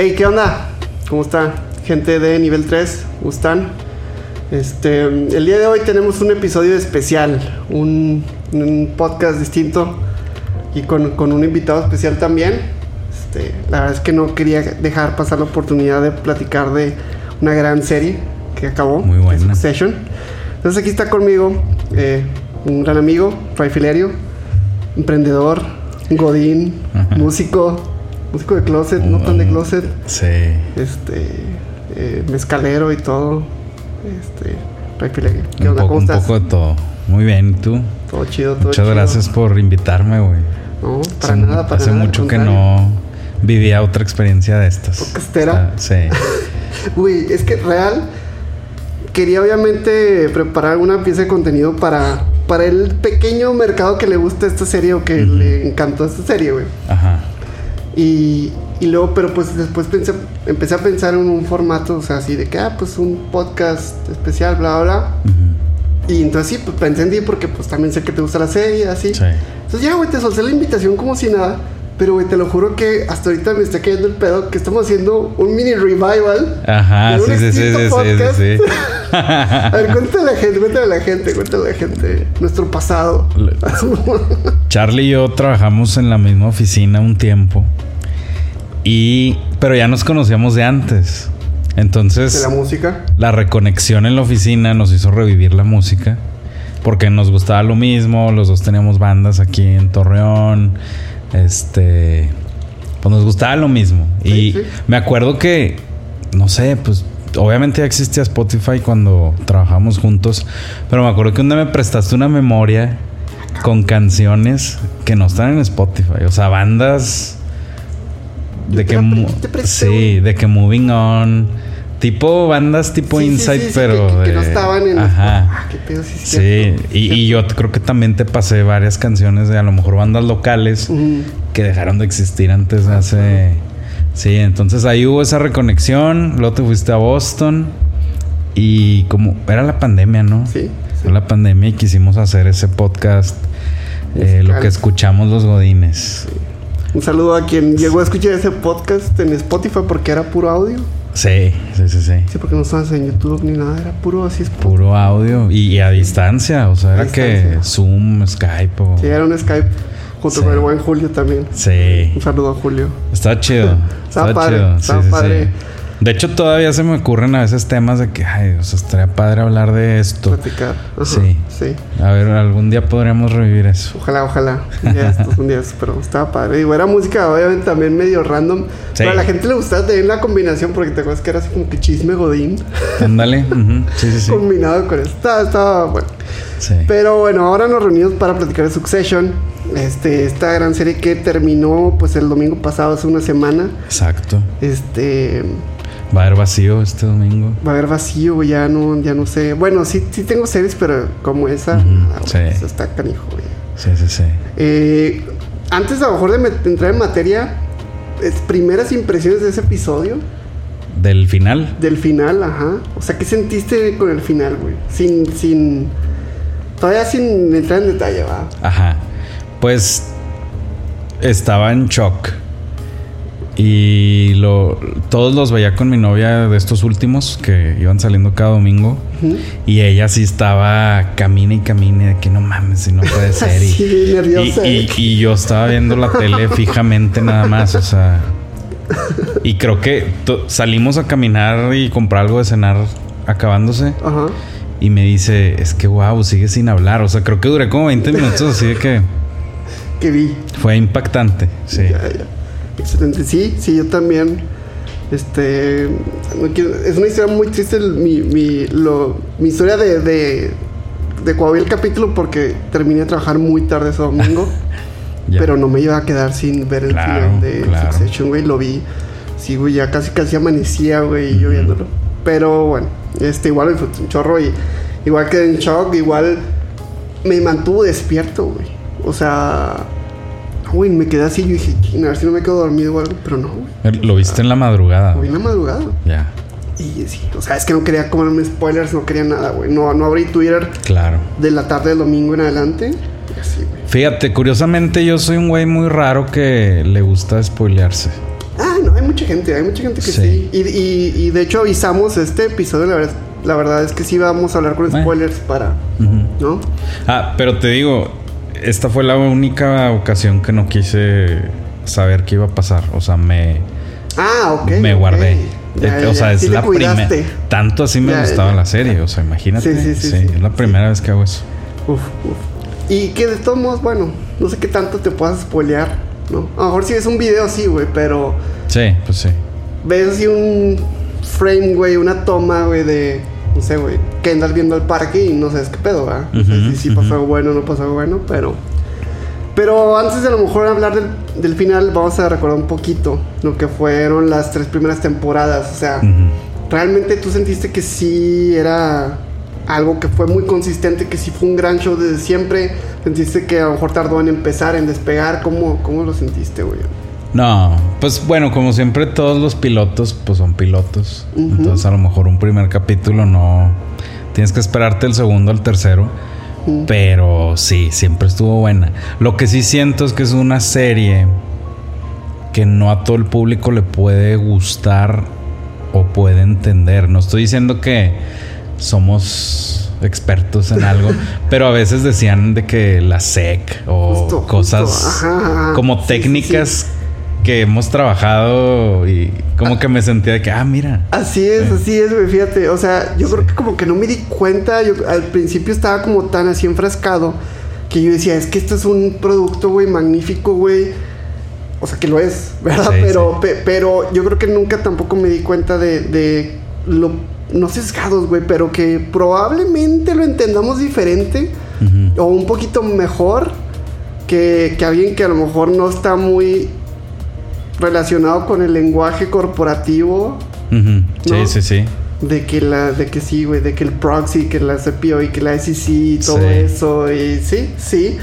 Hey, ¿qué onda? ¿Cómo está? Gente de nivel 3, ¿cómo están? Este, el día de hoy tenemos un episodio especial, un, un podcast distinto y con, con, un invitado especial también. Este, la verdad es que no quería dejar pasar la oportunidad de platicar de una gran serie que acabó, Muy buena. Succession. Entonces aquí está conmigo eh, un gran amigo, Fray Filerio, emprendedor, godín, músico, músico de closet, no tan de closet, Sí. este, eh, mezcalero y todo. Este, Filerio. ¿Qué Un onda? poco, ¿Cómo un estás? poco de todo. Muy bien, ¿y tú? Todo chido, todo Muchas chido. gracias por invitarme, güey. No, para Hace- nada, para Hace nada, mucho que no vivía otra experiencia de estas. Podcastera. Sí. Uy, es que real. Quería obviamente preparar una pieza de contenido para, para el pequeño mercado que le gusta esta serie o que le encantó esta serie, güey. Ajá. Y, y luego, pero pues después pensé, empecé a pensar en un formato, o sea, así de que, ah, pues un podcast especial, bla, bla, bla. Ujú. Y entonces sí, pues pensé en ti porque pues también sé que te gusta la serie, así. Sí. Entonces ya, güey, te solté la invitación como si nada. Pero, güey, te lo juro que hasta ahorita me está cayendo el pedo que estamos haciendo un mini revival. Ajá, de un sí, sí, sí, podcast. sí, sí. A ver, cuéntale a la gente, cuéntale a la gente, cuéntale a la gente nuestro pasado. Charlie y yo trabajamos en la misma oficina un tiempo. Y. Pero ya nos conocíamos de antes. Entonces. de la música. la reconexión en la oficina nos hizo revivir la música. Porque nos gustaba lo mismo. Los dos teníamos bandas aquí en Torreón. Este. Pues nos gustaba lo mismo. Sí, y sí. me acuerdo que. No sé, pues. Obviamente ya existía Spotify cuando trabajamos juntos. Pero me acuerdo que un día me prestaste una memoria con canciones que no están en Spotify. O sea, bandas. De que. te sí, de que Moving On. Tipo bandas tipo Sí, Inside, sí, sí, pero. que, que de- no estaban en. Ajá. Ah, qué pedo, sí, Sí, y, y yo creo que también te pasé varias canciones de a lo mejor bandas locales que dejaron de existir antes de hace. Sí, entonces ahí hubo esa reconexión. Luego te fuiste a Boston. Y como era la pandemia, ¿no? Sí, Fue la pandemia y quisimos hacer ese podcast. eh, lo Musical. que escuchamos los godines. Un saludo a quien llegó a escuchar ese podcast en Spotify porque era puro audio. Sí, sí, sí, sí. Sí, porque no estabas en YouTube ni nada, era puro así. es Puro audio y, y a distancia. O sea, A era que. Zoom, Skype o. Sí, era un Skype junto Sí. con el buen Julio también. Sí. Un saludo a Julio. Está chido. Está padre, chido. estaba padre. De hecho, todavía se me ocurren a veces temas de que, ay, o sea, estaría padre hablar de esto. Platicar. Ajá, Sí. Sí. A ver, algún día podríamos revivir eso. Ojalá, ojalá. Un día estos, un día estos, pero estaba padre. Digo, era música obviamente también medio random. Pero a la gente le gustaba tener la combinación porque te acuerdas que era así como que chisme godín Ándale. Sí, sí, sí. combinado con. Estaba, estaba bueno. Sí. Pero bueno, ahora nos reunimos para platicar de Succession. Este, esta gran serie que terminó pues el domingo pasado, hace una semana. Exacto. Este Va a haber vacío este domingo. va a haber vacío, ya no, ya no sé. Bueno, sí, sí tengo series, pero como esa, ah, sí. está canijo, güey. Sí, sí, sí. Eh, antes a lo mejor de entrar en materia, es primeras impresiones de ese episodio, Del final. del final, ajá. O sea, ¿qué sentiste con el final, güey? Sin, sin, todavía sin entrar en detalle, va. Ajá. Pues estaba en shock. Y lo, todos los veía con mi novia de estos últimos que iban saliendo cada domingo. Y ella sí estaba camine y camine de que no mames, si no puede ser. Y, Sí, nerviosa. y, y- y yo estaba viendo la tele fijamente nada más, o sea. Y creo que salimos a caminar y comprar algo de cenar acabándose. Ajá. Y me dice, es que wow, sigue sin hablar. O sea, creo que duré como 20 minutos así de que Que vi. fue impactante. Sí. Ya, ya. Excelente. Sí, sí, yo también. Este. no quiero- es una historia muy triste mi, mi, lo, mi historia de, de, de cuando vi el capítulo porque terminé de trabajar muy tarde ese domingo. Pero no me iba a quedar sin ver el Claro, final de claro. Succession, güey. Lo vi. Sí, güey, ya casi casi amanecía, güey, yo viéndolo. Pero bueno, este, igual lo disfruté un chorro y igual quedé en shock, igual me mantuvo despierto, güey. O sea, güey, me quedé así, yo dije, "Chin, a ver si no me quedo dormido o algo, pero no, güey. Lo viste en la madrugada. Lo vi en la madrugada. Ya, Y sí, o sea, es que no quería comerme spoilers, no quería nada, güey. No, no abrí Twitter claro. de la tarde del domingo en adelante. Y así, güey. Fíjate, curiosamente yo soy un güey muy raro que le gusta spoilearse. Ah, no, hay mucha gente, hay mucha gente que sí. Sí. Y, y- y de hecho avisamos este episodio, la verdad, la verdad es que sí vamos a hablar con Bueno. spoilers para. ¿no? Ah, pero te digo, esta fue la única ocasión que no quise saber qué iba a pasar. O sea, me, Ah, ok. me guardé. Ya, Eh, ya, o sea, ya. es Sí la primera. Tanto así me gustaba la serie. O sea, imagínate. Sí, sí, sí, sí. Es la primera vez que hago eso. Uf, uf. Y que de todos modos, bueno, no sé qué tanto te puedas spoilear, ¿no? A lo mejor si ves un video sí, güey, pero Sí, pues sí. ves así un frame, güey, una toma, güey, de, no sé, güey, que andas viendo al parque y no sabes qué pedo, ¿verdad? Sé Ujú, si, si pasó ujú. algo bueno no pasó algo bueno, pero... Pero antes de a lo mejor hablar del, del final, vamos a recordar un poquito lo que fueron las tres primeras temporadas. O sea, Ujú. ¿realmente tú sentiste que sí era algo que fue muy consistente, que sí fue un gran show desde siempre? ¿Sentiste que a lo mejor tardó en empezar, en despegar? ¿Cómo, cómo lo sentiste, güey? No, pues bueno, como siempre todos los pilotos pues son pilotos. Entonces a lo mejor un primer capítulo no... Tienes que esperarte el segundo al tercero. Pero sí, siempre estuvo buena. Lo que sí siento es que es una serie que no a todo el público le puede gustar o puede entender. No estoy diciendo que somos expertos en algo, pero a veces decían de que la SEC o Justo, cosas justo. Como Sí, sí, técnicas que hemos trabajado y como que me sentía de que, ah, mira. Así es, así es, güey, fíjate. O sea, yo creo que como que no me di cuenta. Yo al principio estaba como tan así enfrascado que yo decía, es que esto es un producto, güey, magnífico, güey. O sea, que lo es, ¿verdad? Sí, pero, sí. pe- pero yo creo que nunca tampoco me di cuenta de, de lo, no sesgados, güey, pero que probablemente lo entendamos diferente o un poquito mejor que, que alguien que a lo mejor no está muy relacionado con el lenguaje corporativo. Sí, ¿No? sí, sí. de que la de que sí güey de que el proxy que la CPO y que la SEC y todo Sí. eso y sí sí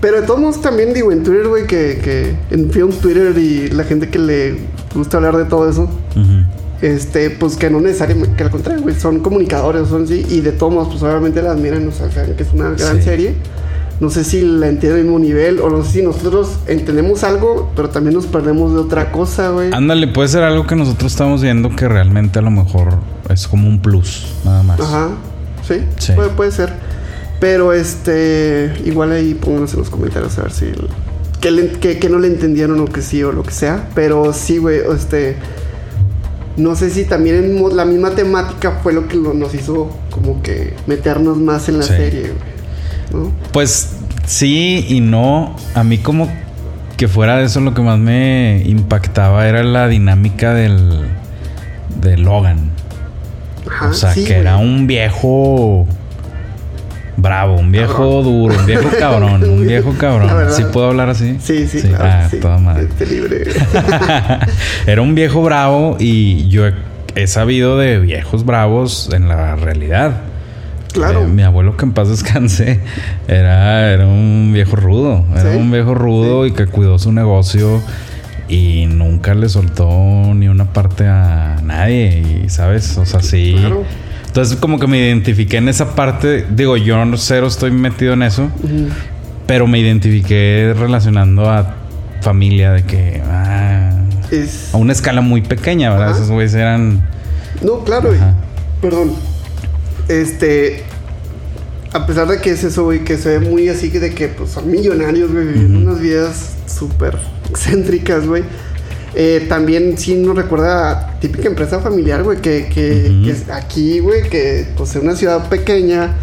pero de todos modos también digo en Twitter güey que, que en un Twitter y la gente que le gusta hablar de todo eso este pues que no necesariamente que al contrario güey son comunicadores son sí y de todos modos pues obviamente la admiran o sea saben que es una gran Sí. serie no sé si la entienden al mismo nivel o no sé si nosotros entendemos algo pero también nos perdemos de otra cosa güey Ándale, puede ser algo que nosotros estamos viendo que realmente a lo mejor es como un plus, nada más. Ajá, sí, Sí. Puede, puede ser. Pero este, igual ahí pónganos en los comentarios a ver si el- que, le- que- que no le entendieron o que sí o lo que sea. Pero sí, güey, este, no sé si también en la misma temática fue lo que lo- nos hizo como que meternos más en la Sí. serie, güey. Pues sí y no. A mí como que fuera de eso lo que más me impactaba era la dinámica del de Logan. Ajá, o sea, sí, que güey. era un viejo bravo, un viejo Cabrón. duro, un viejo cabrón, un viejo cabrón. ¿Sí puedo hablar así? Sí, sí, claro. Ah, sí. toda madre. Libre. Era un viejo bravo y yo he, he sabido de viejos bravos en la realidad. Claro. Eh, mi abuelo que en paz descanse era, era un viejo rudo. Era Sí, un viejo rudo y que cuidó su negocio y nunca le soltó ni una parte a nadie. Y sabes, o sea, sí. Claro. Entonces como que me identifiqué en esa parte. Digo, yo cero estoy metido en eso. Pero me identifiqué relacionando a familia de que... ah, Es... a una escala muy pequeña, ¿verdad? Ajá. Esos güeyes eran... No, claro, y- perdón. Este, a pesar de que es eso, güey, que se ve muy así que de que pues son millonarios, güey, viviendo unas vidas súper excéntricas, güey. Eh, también sí nos recuerda a típica empresa familiar, güey, que, que, Ujú. que es aquí, güey, que pues es una ciudad pequeña.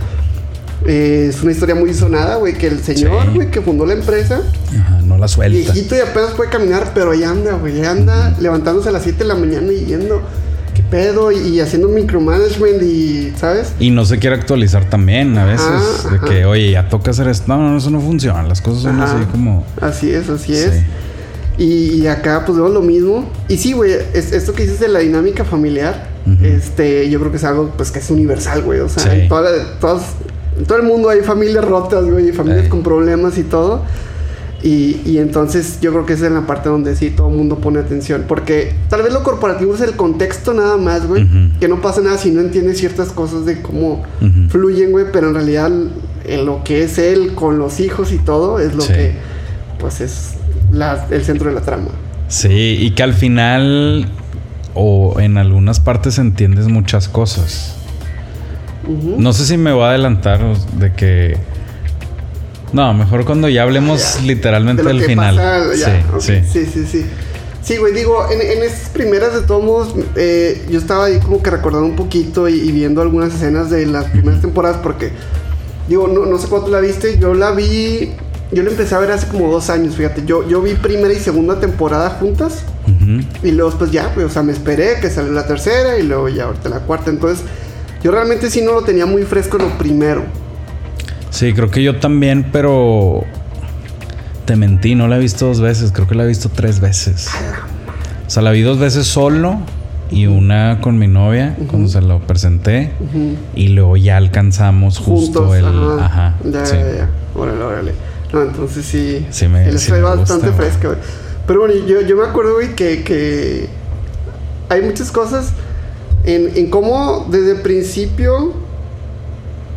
Eh, es una historia muy sonada, güey, que el señor, Sí. güey, que fundó la empresa, Ajá, no la suelta. viejito y apenas puede caminar, pero ahí anda, güey, ahí anda levantándose a las 7 de la mañana y yendo, ¿qué pedo? Y, haciendo micromanagement y, ¿sabes? Y no se quiere actualizar también a veces. Ajá, de ajá. que, oye, ya toca hacer esto. No, no, eso no funciona. Las cosas son Ajá. así como... Así es, así es. Y, y acá pues vemos lo mismo. Y sí, güey, es- esto que dices de la dinámica familiar, este, yo creo que es algo pues que es universal, güey. O sea, Sí. en, toda todas- en todo el mundo hay familias rotas, güey, y familias Sí. con problemas y todo. Y, y entonces yo creo que esa es la parte donde sí todo el mundo pone atención. Porque tal vez lo corporativo es el contexto nada más, güey. Que no pasa nada si no entiendes ciertas cosas de cómo fluyen, güey. Pero en realidad en lo que es él con los hijos y todo es lo Sí. que pues es la- el centro de la trama. Sí, y que al final o en algunas partes entiendes muchas cosas. No sé si me voy a adelantar de que... No, mejor cuando ya hablemos Ya. literalmente del final. pasa, ya, sí, sí. sí, sí, sí. Sí, güey, digo, en, en esas primeras de todos modos, eh, yo estaba ahí como que recordando un poquito y, y viendo algunas escenas de las primeras temporadas porque, digo, no, no sé cuánto la viste, yo la vi, yo la empecé a ver hace como dos años, fíjate, yo, yo vi primera y segunda temporada juntas y luego pues ya, pues, o sea, me esperé que salió la tercera y luego ya ahorita la cuarta, entonces yo realmente sí no lo tenía muy fresco lo primero. Sí, creo que yo también, pero te mentí, no la he visto dos veces, creo que la he visto tres veces. O sea, la vi dos veces solo y una con mi novia cuando se lo presenté y luego ya alcanzamos justo juntos. el... ajá. Ajá. Ya, sí. ya, ya. Órale, órale. No, entonces sí. Sí me- les sí me bastante güey. fresca, güey. Pero bueno, yo, yo me acuerdo, güey, que, que hay muchas cosas en, en cómo desde el principio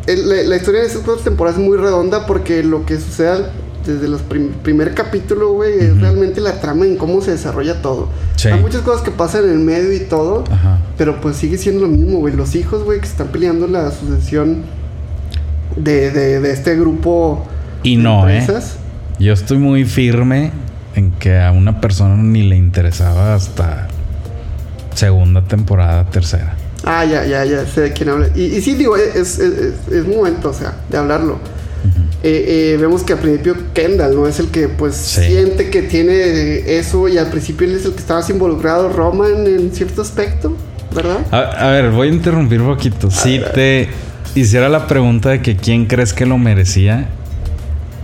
el- la, la historia de estas cuatro temporadas es muy redonda porque lo que sucede desde el primer capítulo, güey, es realmente la trama en cómo se desarrolla todo. Sí. Hay muchas cosas que pasan en el medio y todo. Ajá. Pero pues sigue siendo lo mismo, güey. Los hijos, güey, que están peleando la sucesión de, de, de este grupo Y de no, ¿eh? empresas. Yo estoy muy firme en que a una persona ni le interesaba hasta segunda temporada, tercera. Ah, ya, ya, ya sé de quién habla. Y, y sí, digo, es, es, es- es momento, o sea, de hablarlo. Eh, eh, vemos que al principio Kendall, ¿no? Es el que, pues, Sí. siente que tiene eso y al principio él es el que estaba involucrado, Roman, en cierto aspecto, ¿verdad? A, a ver, voy a interrumpir un poquito. Si te hiciera la pregunta de que quién crees que lo merecía,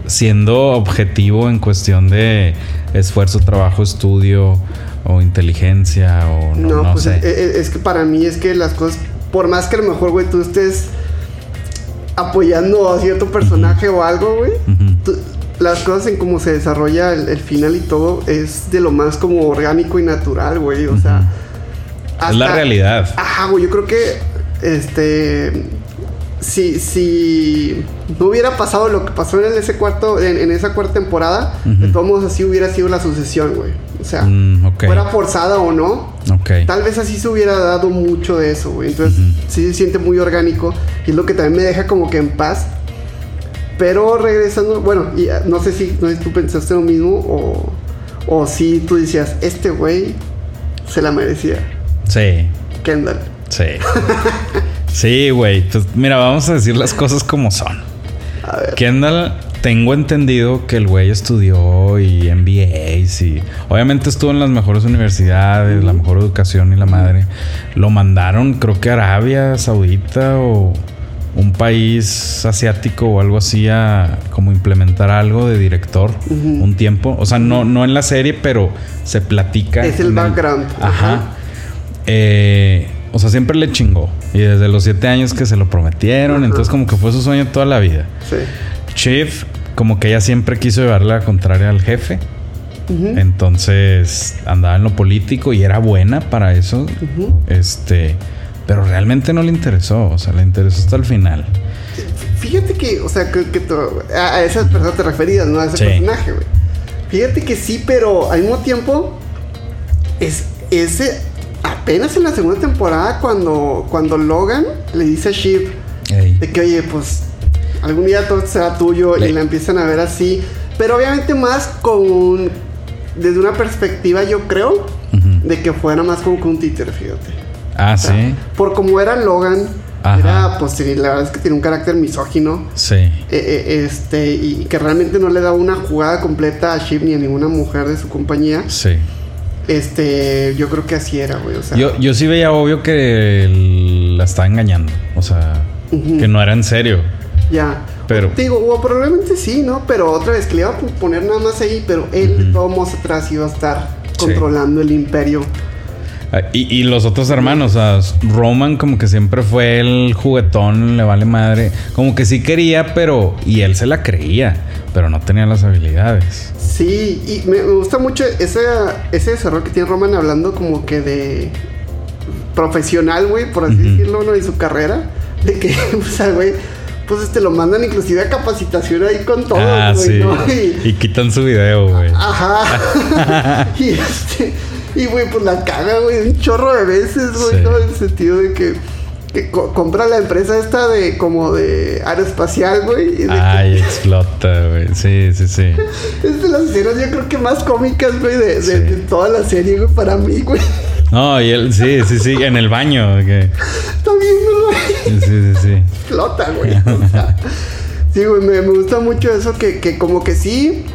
siendo objetivo en cuestión de esfuerzo, trabajo, estudio o inteligencia o no, No, no pues sé. es, es- es que para mí es que las cosas, por más que a lo mejor, güey, tú estés apoyando a cierto personaje o algo, güey, tú- las cosas en cómo se desarrolla el, el final y todo es de lo más como orgánico y natural, güey, o sea... Es la realidad. Ajá, güey, yo creo que, este... Si, si no hubiera pasado lo que pasó en ese cuarto, en, en esa cuarta temporada, de todos modos así hubiera sido la sucesión, güey. O sea, Mm, fuera forzada o no, Ok. Tal vez así se hubiera dado mucho de eso, güey. Entonces, sí se siente muy orgánico. Y es lo que también me deja como que en paz. Pero regresando, bueno, y ah, no sé si, no sé si tú pensaste lo mismo o, o si tú decías, este güey se la merecía. Sí. Kendall. Sí. sí, güey. Pues mira, vamos a decir las cosas como son. A ver. Kendall, tengo entendido que el güey estudió y MBAs y obviamente estuvo en las mejores universidades, la mejor educación y la madre. Lo mandaron, creo que a Arabia Saudita o un país asiático o algo así a como implementar algo de director un tiempo. O sea, no, no en la serie, pero se platica. Es el background. Ajá. Ajá. Eh, o sea, siempre le chingó. Y desde los siete años que se lo prometieron, entonces como que fue su sueño toda la vida. Sí. Chief, como que ella siempre quiso llevarle la contraria al jefe. Entonces andaba en lo político y era buena para eso. Este, pero realmente no le interesó. O sea, le interesó hasta el final. Fíjate que, o sea, que, a, a esas personas te referías, ¿no? A ese Sí. personaje, güey. Fíjate que sí, pero al mismo tiempo, es ese apenas en la segunda temporada cuando, cuando Logan le dice a Shiv de que, oye, pues algún día todo será tuyo Le- y la empiezan a ver así. Pero obviamente más con, desde una perspectiva, yo creo, de que fuera más como que un títere, fíjate. Ah, O sea, sí. Por como era Logan, Ajá. era, pues sí, la verdad es que tiene un carácter misógino. Sí. Eh, eh, este, y que realmente no le da una jugada completa a Shiv ni a ninguna mujer de su compañía. Sí. Este, yo creo que así era, güey. O sea, Yo, yo sí veía obvio que la estaba engañando. O sea, que no era en serio. Ya. Pero- Digo, o probablemente sí, ¿no? Pero otra vez que le iba a poner nada más ahí, pero él de todos modos atrás iba a estar Sí. controlando el imperio. Ah, Y, y los otros hermanos, o sea, Roman como que siempre fue el juguetón, le vale madre. Como que sí quería, pero... Y él se la creía, pero no tenía las habilidades. Sí, y me, gusta mucho ese, ese desarrollo que tiene Roman hablando como que de profesional, güey, por así decirlo, ¿no? Y su carrera. De que, o sea, güey, pues este lo mandan inclusive a capacitación ahí con todo, Ah, sí. ¿no? Y quitan su video, güey. Ajá. y este. Y güey, pues la caga, güey, un chorro de veces, güey, Sí. ¿no? En el sentido de que. que co- compra la empresa esta de como de aeroespacial, güey. que- Ay, explota, güey. Sí, sí, sí. es de las escenas yo creo que más cómicas, güey, de, de- Sí. de toda la serie, güey, para mí, güey. No, y él, sí, sí, sí, en el baño. Que, También, güey. sí, sí, sí. explota, güey. O sea, sí, güey, me, me gusta mucho eso que, que como que sí,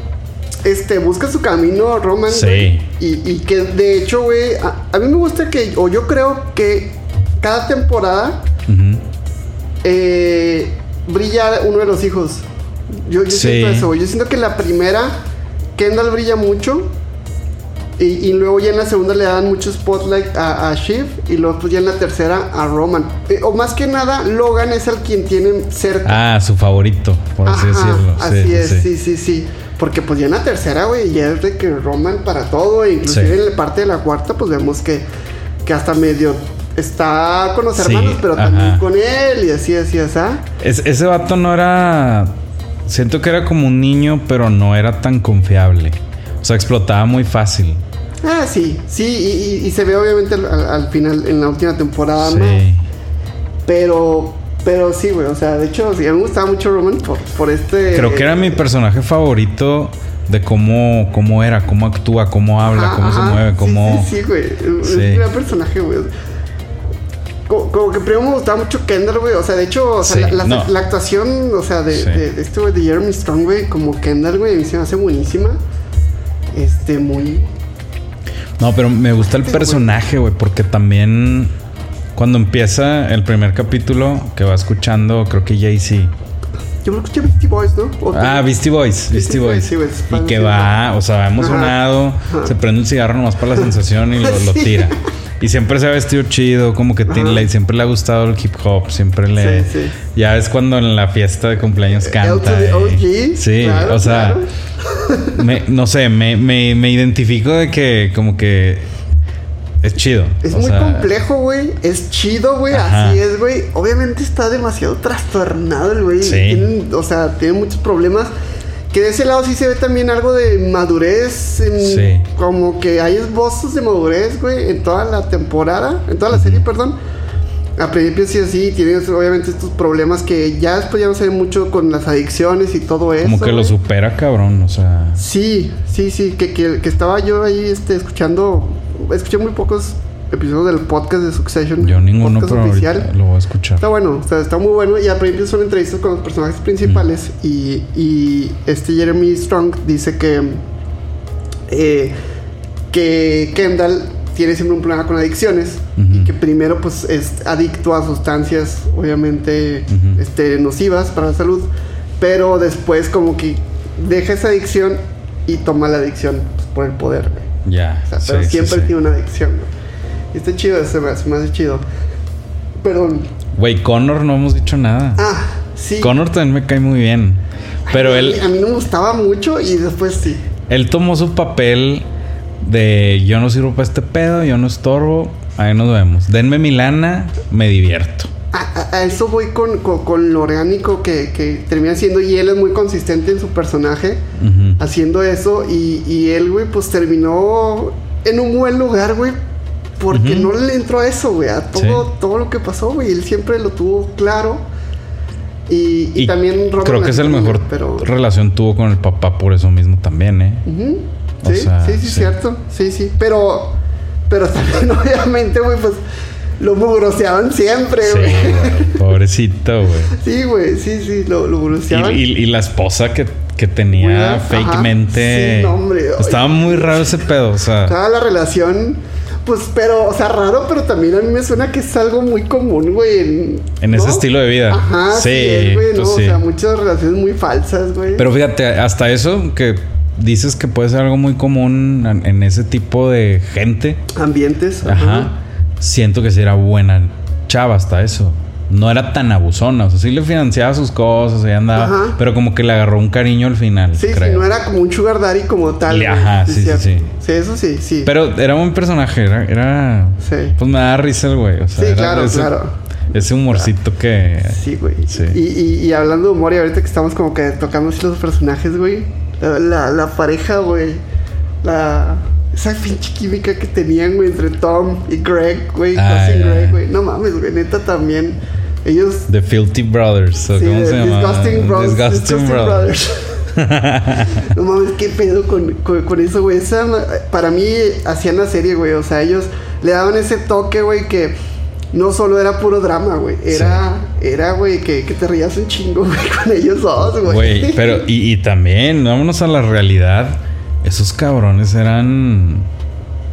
este, busca su camino, Roman. Sí. güey, Y, y que de hecho, güey, a, a mí me gusta que, o yo creo que cada temporada eh, brilla uno de los hijos. Yo, yo Sí. siento eso, güey. Yo siento que la primera, Kendall brilla mucho. Y, y luego ya en la segunda le dan mucho spotlight a, a Shiv. Y luego pues ya en la tercera a Roman. Eh, o más que nada, Logan es el quien tiene cerca. Ah, su favorito, por así decirlo. Sí, así sí, es, sí. sí, sí, sí. Porque pues ya en la tercera, güey, ya es de que Roman para todo. E inclusive Sí. en la parte de la cuarta, pues vemos que, que hasta medio está con los hermanos, pero ajá. también con él. Y así, así, así. Es- ese vato no era. Siento que era como un niño, pero no era tan confiable. O sea, explotaba muy fácil. Ah, sí, sí, y, y- y se ve obviamente al, al- al final, en la última temporada. Sí. Pero, pero sí, güey, o sea, de hecho, sí, a mí me gustaba mucho Roman por, por este... Creo que era mi personaje favorito de cómo, cómo era, cómo actúa, cómo habla, Ajá, cómo se mueve, cómo. Sí, sí, güey, es un gran personaje, güey. Como, como que primero me gustaba mucho Kendall, güey. O sea, de hecho, o sea, Sí, la, la- no. la actuación, o sea, de, Sí. de, de este güey, de Jeremy Strong, güey, como Kendall, güey, se me hace buenísima. Este, muy. No, pero me gusta el personaje, güey, porque también cuando empieza el primer capítulo que va escuchando, creo que Jay-Z. Yo creo que escuché Beastie Boys, ¿no? O- Ah, Beastie Boys, Beastie Boys. sí, y que va, o sea, va emocionado, Ajá. se prende un cigarro nomás para la sensación y lo, lo tira. Y siempre se ha vestido chido, como que tiene- le- siempre le ha gustado el hip hop, siempre le... Sí, sí. Ya es cuando en la fiesta de cumpleaños L canta. y- sí, claro, o sea, claro. Me- no sé, me, me, me identifico de que como que es chido. Es o muy sea, complejo, güey. Es chido, güey. Así es, güey. Obviamente está demasiado trastornado el güey. Sí. O sea, tiene muchos problemas. Que de ese lado sí se ve también algo de madurez. en- Sí. Como que hay esbozos de madurez, güey, en toda la temporada. En toda la serie, perdón. A principio sí así, tienes obviamente estos problemas que ya después ya no ve mucho con las adicciones y todo eso. Como que lo supera, cabrón, o sea... Sí, sí, sí, que, que, que estaba yo ahí este, escuchando, escuché muy pocos episodios del podcast de Succession. Yo ninguno, pero ahorita lo voy a escuchar. Está bueno, o sea, está muy bueno y al principio son entrevistas con los personajes principales Mm. y, y este Jeremy Strong dice que, eh, que Kendall tiene siempre un problema con adicciones y Ujú. que primero pues es adicto a sustancias obviamente Ujú. este, nocivas para la salud, pero después como que deja esa adicción y toma la adicción pues, por el poder. Ya. O sea, sí, pero sí, siempre sí. tiene una adicción. Y está chido, se me, hace- se me hace chido. Perdón. Güey, Connor no hemos dicho nada. Ah, sí. Connor también me cae muy bien. Pero a él, a mí no me gustaba mucho y después sí. él tomó su papel de yo no sirvo para este pedo, yo no estorbo, ahí nos vemos. Denme mi lana, me divierto. A, a- a eso voy con, con, con lo orgánico que, que termina siendo y él es muy consistente en su personaje haciendo eso y, y él, güey, pues terminó en un buen lugar, güey. Porque no le entró a eso, güey, a todo, Sí. todo lo que pasó, güey. Él siempre lo tuvo claro. Y, y Y también Robert creo que es el mejor pero... relación tuvo con el papá por eso mismo también, ¿eh? O Sí, sea, sí, sí, sí. cierto. Sí, sí. Pero, pero también, obviamente, güey, pues lo mugroseaban siempre, Sí, güey. Pobrecito, güey. Sí, güey, sí, sí, lo, lo Y, mugroseaban. y- y la esposa que, que tenía Güey, ajá. fakemente. Sí, no, hombre. Estaba muy raro ese pedo, o sea. Toda la relación, pues, pero, o sea, raro, pero también a mí me suena que es algo muy común, güey. En, En ese ¿no? estilo de vida. Ajá, sí, Sí, es, güey, ¿no? sí. O sea, muchas relaciones muy falsas, güey. Pero fíjate, hasta eso que dices que puede ser algo muy común en, en ese tipo de gente. Ambientes. Ajá. Siento que sí era buena chava hasta eso. No era tan abusona. O sea, sí le financiaba sus cosas, ahí andaba. Ajá. Pero como que le agarró un cariño al final. Sí, sí, creo. no era como un sugar daddy como tal. Le- ajá, sí, sí, sí. Sí, eso sí, sí. Pero era un personaje. Era. era- Sí. Pues me da risa el güey. O sea, Sí, era claro, ese- claro. ese humorcito que. Sí, güey. Sí. Y, y, y hablando de humor, y ahorita que estamos como que tocando así los personajes, güey. La, la, la pareja, güey. La. Esa pinche química que tenían, güey, entre Tom y Greg, güey. Ah. Greg, güey. No mames, güey. Neta también. Ellos. The Filthy Brothers. ¿o Sí, ¿Cómo se llama? Disgusting, Bros, Disgusting, Disgusting Brothers. no mames, qué pedo con, con, con eso, güey. Esa, para mí hacían la serie, güey. O sea, ellos le daban ese toque, güey, que no solo era puro drama, güey. Era, era, güey, que, que te rías un chingo, güey, con ellos dos, güey. Güey, pero y, y también, vámonos a la realidad. Esos cabrones eran.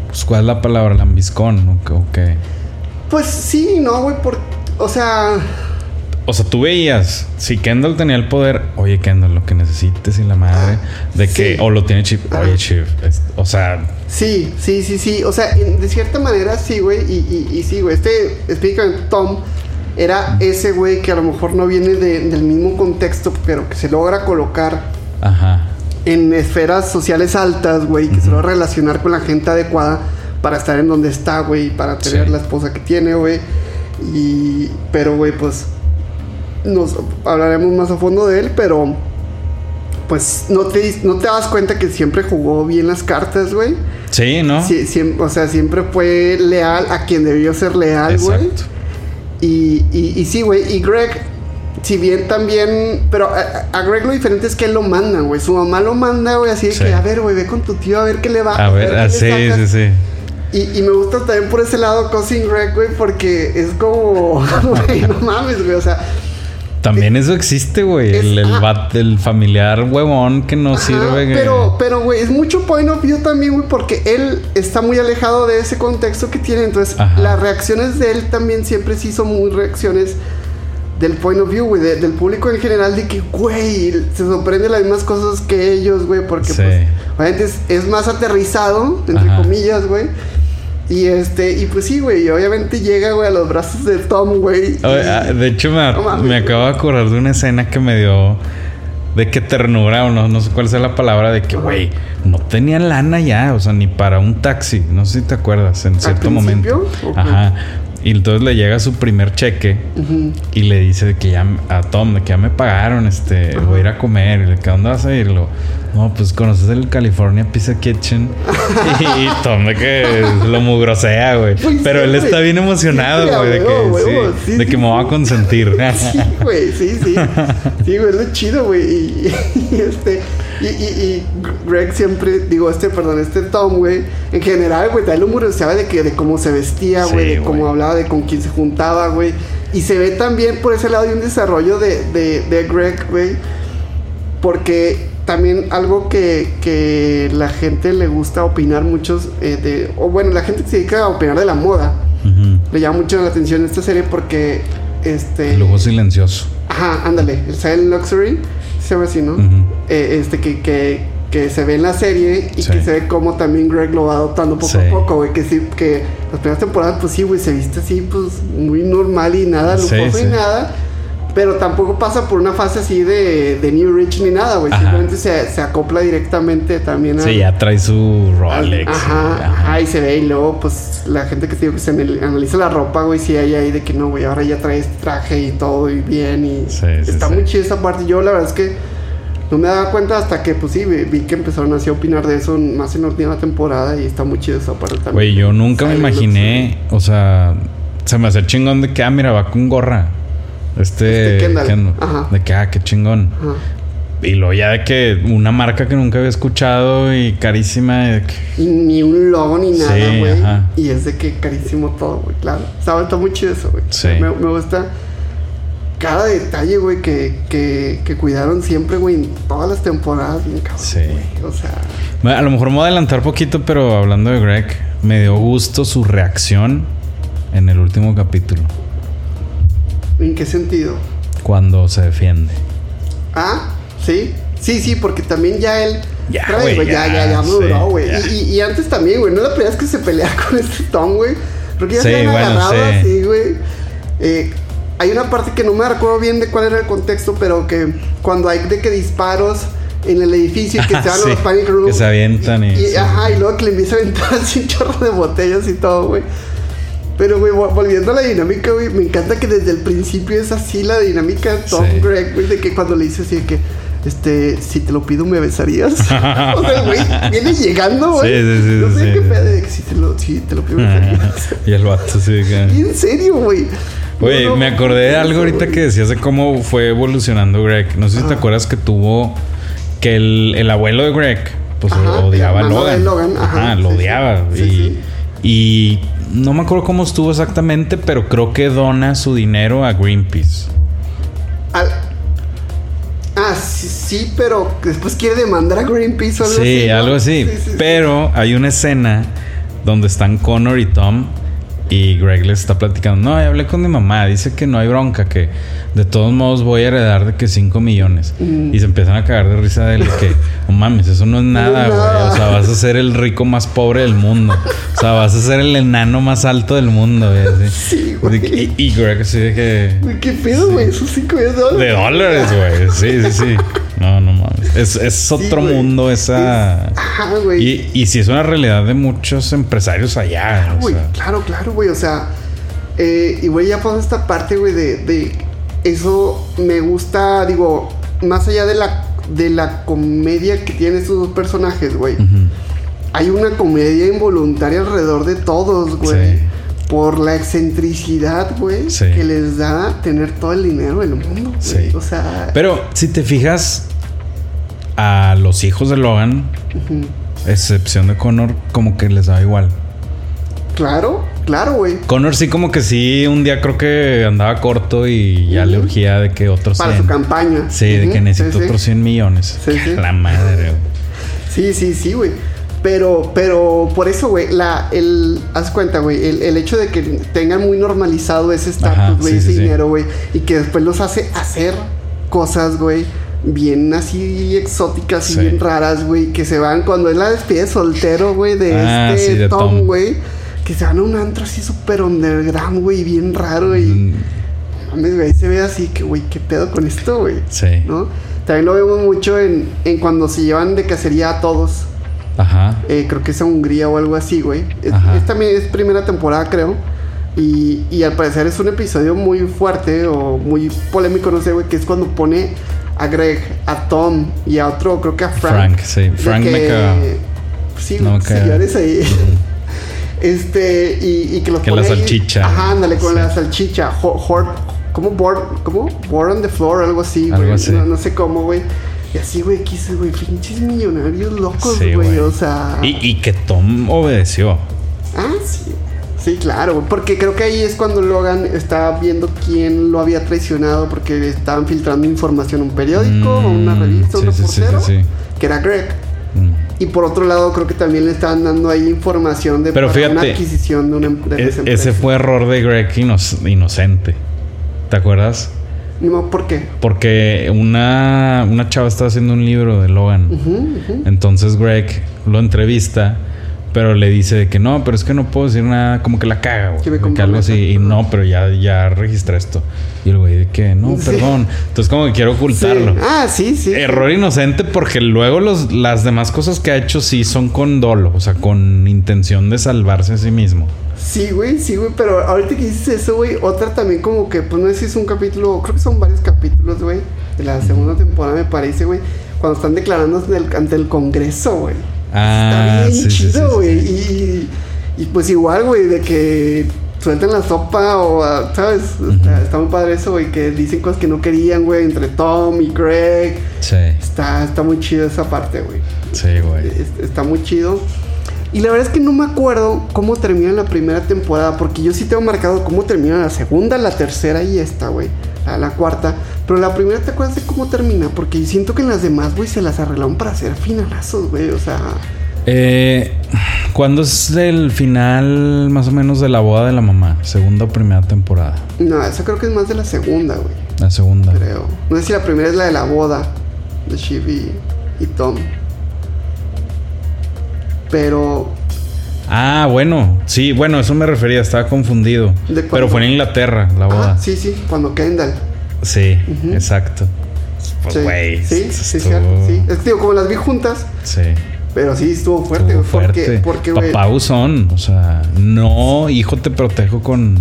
Pues, ¿cuál es la palabra? Lambiscón, ¿o qué? o qué? Pues sí, no, güey, por... O sea... O sea, tú veías, si Kendall tenía el poder, oye Kendall, lo que necesites y la madre, de que, o lo tiene Chip, oye Chip, es- o sea, Sí, sí, sí, sí. O sea, de cierta manera sí, güey. Y, y, y sí, güey. Este, específicamente Tom, era ese güey que a lo mejor no viene de- del mismo contexto, pero que se logra colocar ajá, en esferas sociales altas, güey, que se logra relacionar con la gente adecuada para estar en donde está, güey, para tener Sí. la esposa que tiene, güey. Y, pero, güey, pues, nos hablaremos más a fondo de él, pero, pues, no te, no te das cuenta que siempre jugó bien las cartas, güey. sí, ¿no? Sí, o sea, siempre fue leal a quien debió ser leal, güey. Y, y, y sí, güey. Y Greg, si bien también. Pero a, a Greg lo diferente es que él lo manda, güey. Su mamá lo manda, güey, así de Sí. que, a ver, güey, ve con tu tío a ver qué le va A ver, qué ah, le sí, sí, sacas". sí. Y, y me gusta también por ese lado Cousin Greg, güey, porque es como. Güey, no mames, güey. O sea, También eso existe, güey, Es- el, el, ah. el familiar huevón que no Ajá, sirve. Pero, pero, güey, es mucho point of view también, güey, porque él está muy alejado de ese contexto que tiene. Entonces, Ajá. las reacciones de él también siempre sí son muy reacciones del point of view, güey, de- del público en general, de que, güey, se sorprende las mismas cosas que ellos, güey, porque, Sí. pues, obviamente es, es más aterrizado, entre Ajá. comillas, güey. Y este, y pues sí, güey, obviamente llega, güey, a los brazos de Tom, güey. Y- ah, de hecho, me, No mames, me acabo de acordar de una escena que me dio de que ternura, o no, no sé cuál sea la palabra, de que, güey, no tenía lana ya, o sea, ni para un taxi. No sé si te acuerdas, en cierto momento. principio? Ok. Ajá. Y entonces le llega su primer cheque y le dice de que ya a Tom, de que ya me pagaron, este, voy a ir a comer. Y le dice, ¿a dónde vas a ir? No, pues conoces el California Pizza Kitchen. y, Tom de que lo mugrosea, güey. Güey, Pero él está bien emocionado, güey, de que, huevo, sí, de que me voy a consentir. Sí, güey, sí, sí. Sí, güey, es lo chido, güey. Y, y este. Y, y, y Greg siempre, digo, este, perdón, este Tom, güey, en general, güey, también lo humoreaba de que de cómo se vestía, güey, de cómo hablaba, de con quién se juntaba, güey. Y se ve también por ese lado de un desarrollo de, de, de Greg, güey. Porque también algo que, que la gente le gusta opinar muchos, eh, de, o bueno, la gente se dedica a opinar de la moda, Ujú. le llama mucho la atención esta serie porque, este... El lujo silencioso. Ajá, ándale, el Silent Luxury, se llama así, ¿no? Ujú. Eh, este que, que, que se ve en la serie y Sí. que se ve como también Greg lo va adoptando poco Sí. a poco, güey. Que sí, que las primeras temporadas, pues sí, güey, se viste así, pues muy normal y nada lujoso sí. y nada. Pero tampoco pasa por una fase así de, de New Rich ni nada, güey. Ajá. Simplemente se, se acopla directamente también a. Sí, ya trae su Rolex. Ajá, güey. ajá, y se ve y luego pues la gente que te digo que se anal- analiza la ropa, güey, sí hay ahí de que no, güey, ahora ya traes traje y todo y bien y Sí, sí, está sí. muy chida esa parte. Yo la verdad es que no me daba cuenta hasta que pues sí, vi, que empezaron así a opinar de eso más en la última temporada y está muy chido esa parte también. Güey, yo nunca me imaginé, o sea, se me hace chingón de que, ah, mira, va con gorra. Este, Este Kendall. Kendall. Ajá. De que, ah, qué chingón. Ajá. Y luego ya de que una marca que nunca había escuchado y carísima. y que- ni un logo ni nada, güey. y es de que carísimo todo, güey, claro. Está, está muy chido eso, güey. Sí. Me, me gusta cada detalle, güey, que, que, que cuidaron siempre, güey, en todas las temporadas, bien cabrón. Sí. O sea, Bueno, A lo mejor me voy a adelantar poquito, pero hablando de Greg, me dio gusto su reacción en el último capítulo, ¿en qué sentido? cuando se defiende. Ah, sí. Sí, sí, porque también ya él. Ya, güey, güey, ya, ya, ya, maduró, güey. Y, y- y antes también, güey. No la primera vez que se pelea con este Tom, güey. Porque ya Sí, se han bueno, agarrado sí. así, güey. Eh, hay una parte que no me recuerdo bien de cuál era el contexto, pero que cuando hay de que disparos en el edificio y que se van los panic room. que se avientan y- sí. Ajá, y luego que le empieza a aventar así un chorro de botellas y todo, güey. Pero, güey, vol- volviendo a la dinámica, güey, me encanta que desde el principio es así la dinámica de Tom Sí. Greg, güey, de que cuando le dice así de que, este, si te lo pido, ¿me besarías? o sea, güey, viene llegando, güey. Sí, sí, sí, No sé sí, qué sí. pedo de que si te lo, si te lo pido, ¿me besarías? y el vato sí. que- Y en serio, güey. No, no, me acordé de eso, algo ahorita güey. que decías de cómo fue evolucionando Greg. No sé si te Ajá. acuerdas que tuvo que el, el abuelo de Greg pues Ajá, odiaba a Logan. Logan, ajá, Ajá, lo odiaba. Sí, y, sí. y no me acuerdo cómo estuvo exactamente, pero creo que dona su dinero a Greenpeace. Al- Ah, sí, sí, pero después quiere demandar a Greenpeace o algo así. Sí, ¿no? algo así. Sí, sí, sí. Pero hay una escena donde están Connor y Tom y Greg les está platicando. No, hablé con mi mamá. Dice que no hay bronca, que de todos modos voy a heredar de que 5 millones. Mm. Y se empiezan a cagar de risa de él. que, no mames, eso no es nada, güey. O sea, vas a ser el rico más pobre del mundo. O sea, vas a ser el enano más alto del mundo, güey. Sí, güey. Y, y Greg así de que... ¿Qué pedo, güey? Esos 5 de dólares. De dólares, güey. Sí, sí, sí. No, no mames. Es, es otro mundo esa... Ajá, güey. Y, y sí es una realidad de muchos empresarios allá. o Güey, sea. claro, claro, güey. O sea, eh, y güey, ya pasó esta parte, güey, de, de eso me gusta, digo, más allá de la, de la comedia que tienen estos dos personajes, güey. Hay una comedia involuntaria alrededor de todos, güey. Sí. Por la excentricidad, güey, Sí. que les da tener todo el dinero del mundo, güey. Sí. O sea, Pero si te fijas a los hijos de Logan, ujú. excepción de Connor, como que les da igual. claro, claro, güey. Connor sí como que sí, un día creo que andaba corto y ya le Ujú. urgía de que otros Para 100. su campaña. Sí, de que necesito sí, otros 100 millones. Sí, sí. La madre, güey. Sí, sí, sí, güey. Pero, pero por eso, güey, la, el, haz cuenta, güey, el, el hecho de que tengan muy normalizado ese estatus, güey, ese dinero, güey, y que después los hace hacer cosas, güey, bien así exóticas y Sí. bien raras, güey, que se van cuando es la despedida de soltero, güey, de Ah, este sí, de Tom, güey, que se van a un antro así súper underground, güey, bien raro, y Mm, mames, güey, se ve así que, güey, qué pedo con esto, güey. Sí. ¿No? También lo vemos mucho en, en cuando se llevan de cacería a todos. Ajá. Eh, creo que es a Hungría o algo así, güey. Es, es también es primera temporada, creo. Y, y al parecer es un episodio muy fuerte o muy polémico, no sé, güey, que es cuando pone a Greg, a Tom y a otro, creo que a Frank. Frank, sí. Frank me caga. Sí, No señores ahí. Este, y, y que los Que pone la ahí- salchicha. Ajá, ándale, con Sí. la salchicha. ¿Cómo? Board, ¿Cómo? Board on the floor, algo así, Algo así. No, no sé cómo, güey. Y así, güey, quise, güey, pinches millonarios locos, Sí, güey. güey. O sea. Y, y que Tom obedeció. Ah, sí. Sí, claro, porque creo que ahí es cuando Logan está viendo quién lo había traicionado porque estaban filtrando información a un periódico, a una Mm, revista, sí, sí, sí, reportero, sí, sí. que era Greg. Mm. Y por otro lado, creo que también le estaban dando ahí información de Pero una adquisición de una em- de E- empresa. ese fue error de Greg ino- inocente. ¿Te acuerdas? No, ¿por qué? Porque una, una chava estaba haciendo un libro de Logan. Entonces Greg lo entrevista, pero le dice que no, pero es que no puedo decir nada, como que la caga, güey. Que algo así. Y no, pero ya, ya registré esto. Y el güey de que no, Sí. perdón. Entonces como que quiero ocultarlo. Sí. Ah, sí, sí. Error inocente porque luego los, las demás cosas que ha hecho sí son con dolo, o sea, con intención de salvarse a sí mismo. Sí, güey, sí, güey, pero ahorita que dices eso, güey, otra también como que, pues no sé si es un capítulo, creo que son varios capítulos, güey, de la segunda temporada me parece, güey, cuando están declarando ante el, ante el Congreso, güey. Ah, Está bien sí, chido, güey, sí. y, y pues igual, güey, de que sueltan la sopa o, ah, ¿sabes? Está, está muy padre eso, güey, que dicen cosas que no querían, güey, entre Tom y Greg. Sí, Está, está muy chido esa parte, güey. sí, güey. Es- Está muy chido. Y la verdad es que no me acuerdo cómo termina la primera temporada, porque yo sí tengo marcado cómo termina la segunda, la tercera y esta, güey. La, la cuarta. Pero la primera, ¿te acuerdas de cómo termina? Porque siento que en las demás, güey, se las arreglaron para hacer finalazos, güey. O sea, Eh, ¿Cuándo es el final más o menos de la boda de la mamá? Segunda o primera temporada. no, eso creo que es más de la segunda, güey. La segunda. Creo. No sé si la primera es la de la boda de Shiv y, y Tom. Pero Ah, bueno. Sí, bueno, eso me refería. Estaba confundido. Pero fue en Inglaterra la boda. Ah, sí, sí, cuando Kendall. Sí, exacto. Pues, sí, güey. sí, esto sí, estuvo- cierto, sí. Es que digo, como las vi juntas, Sí. Pero sí, estuvo fuerte. Estuvo porque, fuerte. porque, güey. Papá son, o sea, no, hijo, te protejo con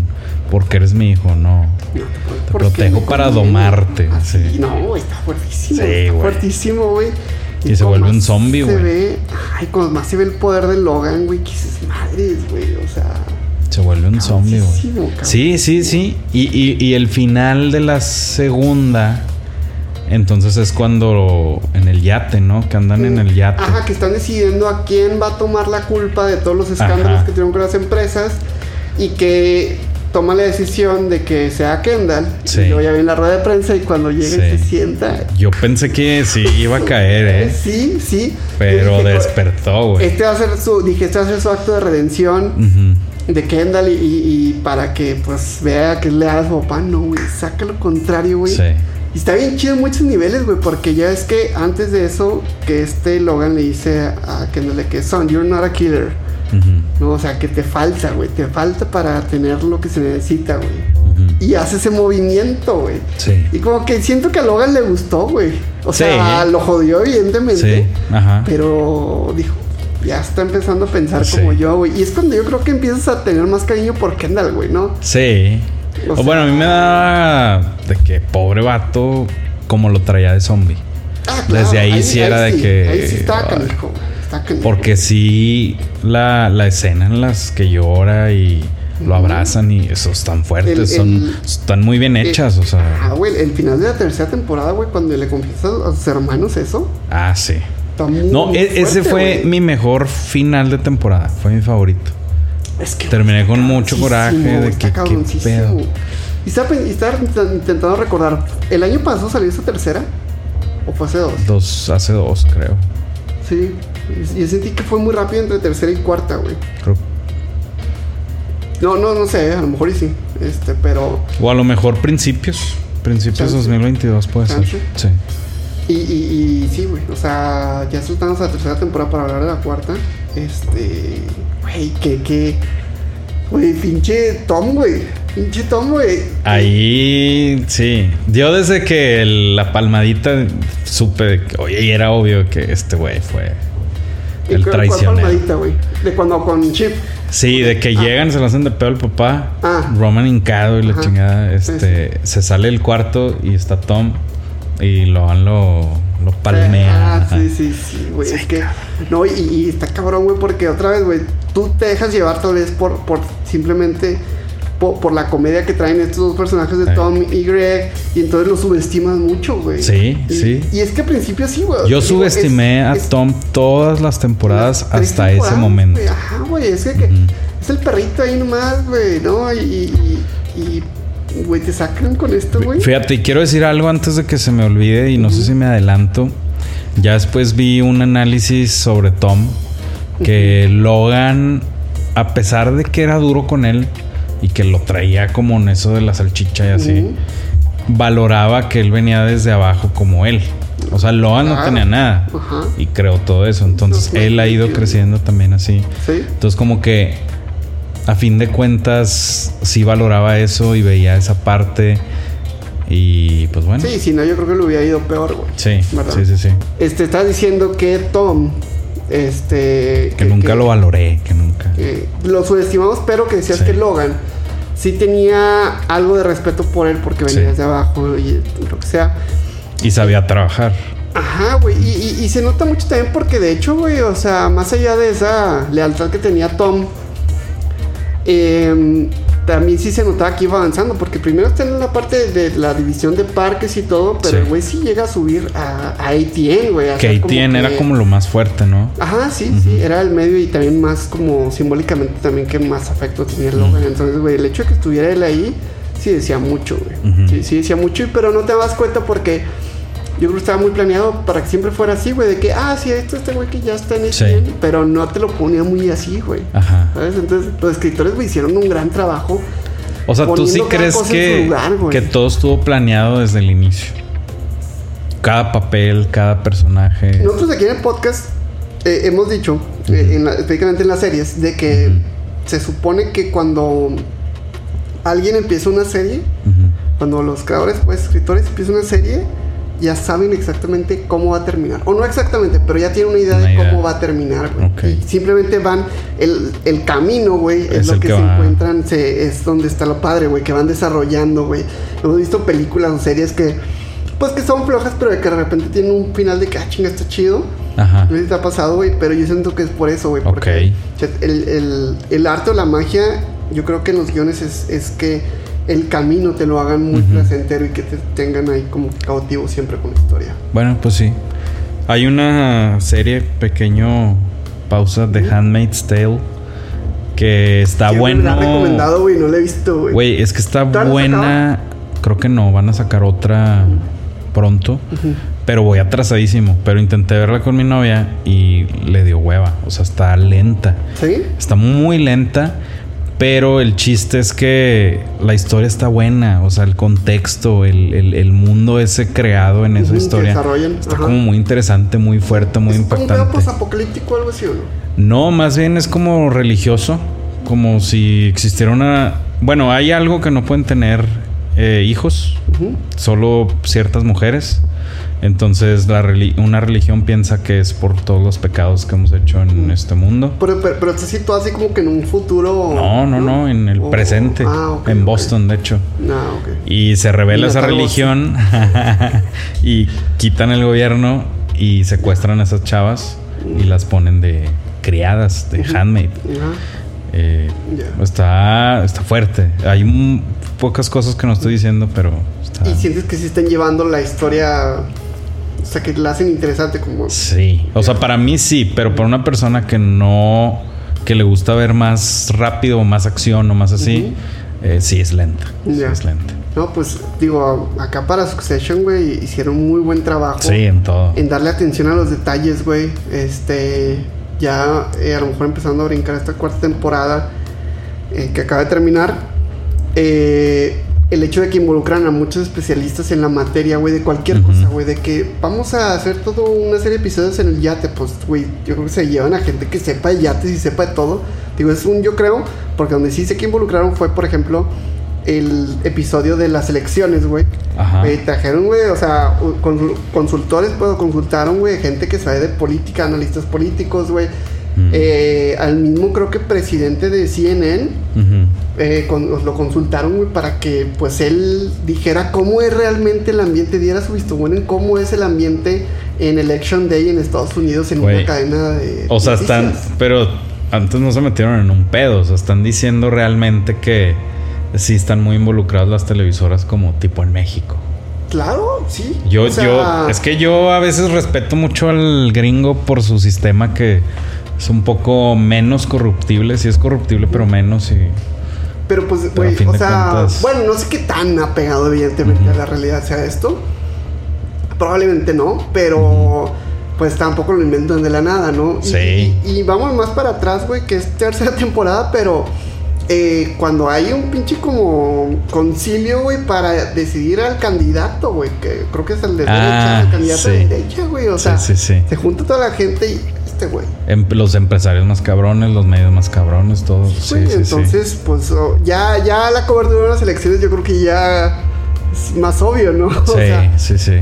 porque eres mi hijo, no. no, Te porque protejo para domarte, Así, sí. No, está fuertísimo. Sí, está fuertísimo, güey. Y se vuelve un zombie, Se güey. ve, ay, cuando más se ve el poder de Logan, güey, que dices, madres, güey, o sea. Se vuelve un zombie, güey. Sí, sí, sí. Y, y, y el final de la segunda, entonces es cuando en el yate, ¿no? Que andan en el yate. Ajá, que están decidiendo a quién va a tomar la culpa de todos los escándalos Ajá. que tuvieron con las empresas y que toma la decisión de que sea Kendall. Sí. Y luego ya viene la rueda de prensa y cuando Sí. se sienta. Yo pensé que sí iba a caer, ¿eh? Sí, sí. Pero dije, despertó, güey. Este va a ser su, dije, este va a ser su acto de redención Ujú. De Kendall y, y- y para que pues vea que es leal a su papá. No, güey, saca lo contrario, güey. Sí. Y está bien chido en muchos niveles, güey, porque ya es que antes de eso, que este Logan le dice a Kendall que son, you're not a killer. Ujú. No, o sea, que te falta, güey, te falta para tener lo que se necesita, güey. Y hace ese movimiento, güey. Sí. Y como que siento que a Logan le gustó, güey. O sea, lo jodió evidentemente. Sí. Ajá. Pero dijo, ya está empezando a pensar Sí. como yo, güey. Y es cuando yo creo que empiezas a tener más cariño por Kendall, güey, ¿no? Sí. O O sea- bueno, a mí me da de que pobre vato como lo traía de zombie. Ah, Desde ahí sí era de que- Ahí sí está ay. canijo. Está canijo. Porque sí, la, la escena en las que llora y lo abrazan y eso están fuertes, El- son, están muy bien hechas, o Ah, sea. güey, el final de la tercera temporada, güey, cuando le confiesa a sus hermanos eso, Ah, sí. Está muy No, e- ese fue güey. mi mejor final de temporada, fue mi favorito. Es que, terminé con mucho coraje de que, ¿qué pedo? Y estaba, intentando recordar, ¿el año pasado salió esa tercera? ¿O fue hace dos? Dos, hace dos, creo. Sí. Y- Yo sentí que fue muy rápido entre tercera y cuarta, güey. creo. No, no, no sé, a lo mejor y sí. Este, pero. O a lo mejor principios. Principios Chance. 2022 puede ser. Sí. Y, y, y sí, güey. O sea, ya soltamos la tercera temporada para hablar de la cuarta. Este. Güey, que, que. Güey, pinche Tom, güey. Pinche Tom, güey. Ahí sí. Yo desde que el- la palmadita supe oye, y era obvio que este güey fue ¿Y el cuál- traicionero. palmadita, güey? De cuando con Chip. Sí, de que llegan, se lo hacen de pedo al papá. Ah. Roman hincado y la Ajá. chingada. Sí, Este, se sale del cuarto y está Tom. Y Logan lo, lo palmea. Ah, sí, sí, sí, güey. es que. No, y, y está cabrón, güey, porque otra vez, güey, tú te dejas llevar tal vez por, por simplemente. Por, por la comedia que traen estos dos personajes de. Tom y Greg, y entonces lo subestimas mucho, güey. Sí, Y- sí. Y es que al principio sí, güey. Yo Digo, subestimé es- a es- Tom todas las temporadas hasta ese momento. güey. Ajá, güey, es que, que es el perrito ahí nomás, güey, ¿no? Y, y, y, y, güey, te sacan con esto, güey. Fíjate, y quiero decir algo antes de que se me olvide y no sé si me adelanto. Ya después vi un análisis sobre Tom que Logan, a pesar de que era duro con él y que lo traía como en eso de la salchicha y así, valoraba que él venía desde abajo como él. O sea, Logan no tenía nada Ajá. y creó todo eso. Entonces Entonces, él ha ido creciendo también así. Sí. Entonces como que a fin de cuentas sí valoraba eso y veía esa parte y pues bueno. Sí, si no, yo creo que le hubiera ido peor, güey. Sí, ¿Verdad? sí, sí, sí. Este, estás diciendo que Tom, este... Que nunca lo valoré, que nunca. que lo subestimamos, pero que decías Sí. que Logan sí tenía algo de respeto por él porque venía Sí. desde abajo y lo que sea. Y sabía trabajar. Ajá, güey. Y, y- y se nota mucho también porque de hecho, güey, o sea, más allá de esa lealtad que tenía Tom, em, también sí se notaba que iba avanzando. Porque primero está en la parte de, la división de parques y todo, pero Sí. el güey sí llega a subir a, a ATN, güey. Que como ATN era como lo más fuerte, ¿no? Ajá, sí, sí, era el medio y también más como simbólicamente también que más afecto tenía Logan. Entonces, güey, el hecho de que estuviera él ahí, sí decía mucho, güey. Sí, sí decía mucho, pero no te das cuenta porque yo creo que estaba muy planeado para que siempre fuera así, güey, de que, ah, sí, esto este güey que ya está en Sí. ATN, pero no te lo ponía muy así, güey. Ajá. ¿Sabes? Entonces, los escritores, güey, hicieron un gran trabajo. O sea, tú sí crees que, lugar, que todo estuvo planeado desde el inicio. Cada papel, cada personaje. Nosotros aquí en el podcast eh, hemos dicho, eh, en la- específicamente en las series, de que se supone que cuando alguien empieza una serie, cuando los creadores, pues escritores empiezan una serie, ya saben exactamente cómo va a terminar. O no exactamente, pero ya tienen una idea de cómo va a terminar, güey. Y simplemente van, el, el camino, güey, es, lo que, se encuentran, se, es donde está lo padre, güey, que van desarrollando, güey. Hemos visto películas o series que, pues que son flojas, pero que de repente tienen un final de que, ah, chinga, está chido. Ajá. No sé si te ha pasado, güey, pero yo siento que es por eso, güey. Porque el, el, el, arte o la magia, yo creo que en los guiones es, es que el camino te lo hagan muy placentero y que te tengan ahí como cautivo siempre con la historia. Bueno, pues sí. Hay una serie, pequeño pausa, de Handmaid's Tale. Que está bueno. Me la recomendado, güey, no la he visto, güey. Güey, es que está buena. Creo que no, van a sacar otra pronto. Pero voy atrasadísimo. Pero intenté verla con mi novia y le dio hueva. O sea, está lenta. ¿Sí? Está muy lenta. Pero el chiste es que la historia está buena, o sea, el contexto, el, mundo ese creado en esa historia. Está como muy interesante, muy fuerte, muy impactante. ¿Es como apocalíptico o algo así o no? No, más bien es como religioso, como si existiera una... Bueno, hay algo que no pueden tener eh, hijos, solo ciertas mujeres. Entonces la una religión piensa que es por todos los pecados que hemos hecho en este mundo. Pero, pero, pero así como que en un futuro... No, no, no, en el oh, presente. Ah, en Boston, de hecho. Ah, y se revela esa religión y quitan el gobierno y secuestran a esas chavas y las ponen de criadas, de handmaid. Eh, está, está fuerte. Hay pocas cosas que no estoy diciendo, pero... ¿Y sientes que se están llevando la historia o sea, que la hacen interesante como... Sí, o sea, para mí sí, pero para una persona que no... que le gusta ver más rápido o más acción o más así, eh, sí es lenta. Sí es lenta. No, pues digo, acá para Succession, güey, hicieron muy buen trabajo. Sí, en todo. En darle atención a los detalles, güey. Este, ya eh, a lo mejor empezando a brincar esta cuarta temporada eh, que acaba de terminar. Eh, el hecho de que involucran a muchos especialistas en la materia, güey, de cualquier cosa, güey, de que vamos a hacer toda una serie de episodios en el yate, pues, güey, yo creo que se llevan a gente que sepa de yates y sepa de todo. Digo, es un yo creo, porque donde sí sé que involucraron fue, por ejemplo, el episodio de las elecciones, güey. Ajá. trajeron, güey, o sea, consultores, pues, consultaron, güey, gente que sabe de política, analistas políticos, güey eh, al mismo creo que presidente de CNN eh, lo consultaron para que pues él dijera cómo es realmente el ambiente, diera su visto bueno en cómo es el ambiente en Election Day en Estados Unidos en una cadena de... O sea, están... Pero antes no se metieron en un pedo, o sea, están diciendo realmente que sí están muy involucradas las televisoras como tipo en México. Claro, sí. Yo, yo, es que yo a veces respeto mucho al gringo por su sistema que es un poco menos corruptible, sí es corruptible, pero menos y... Pero pues, güey, o sea, bueno, no sé qué tan apegado evidentemente a la realidad sea esto. Probablemente no, pero pues tampoco lo inventan de la nada, ¿no? Sí. Y, vamos más para atrás, güey, que es tercera temporada, pero eh, cuando hay un pinche como concilio, güey, para decidir al candidato, güey, que creo que es el de derecha, el ah, candidato de derecha, güey, o sea, se junta toda la gente y güey. Em, los empresarios más cabrones, los medios más cabrones, todos. Sí, entonces, pues oh, ya, ya la cobertura de las elecciones yo creo que ya es más obvio, ¿no? Sí, sí, sí.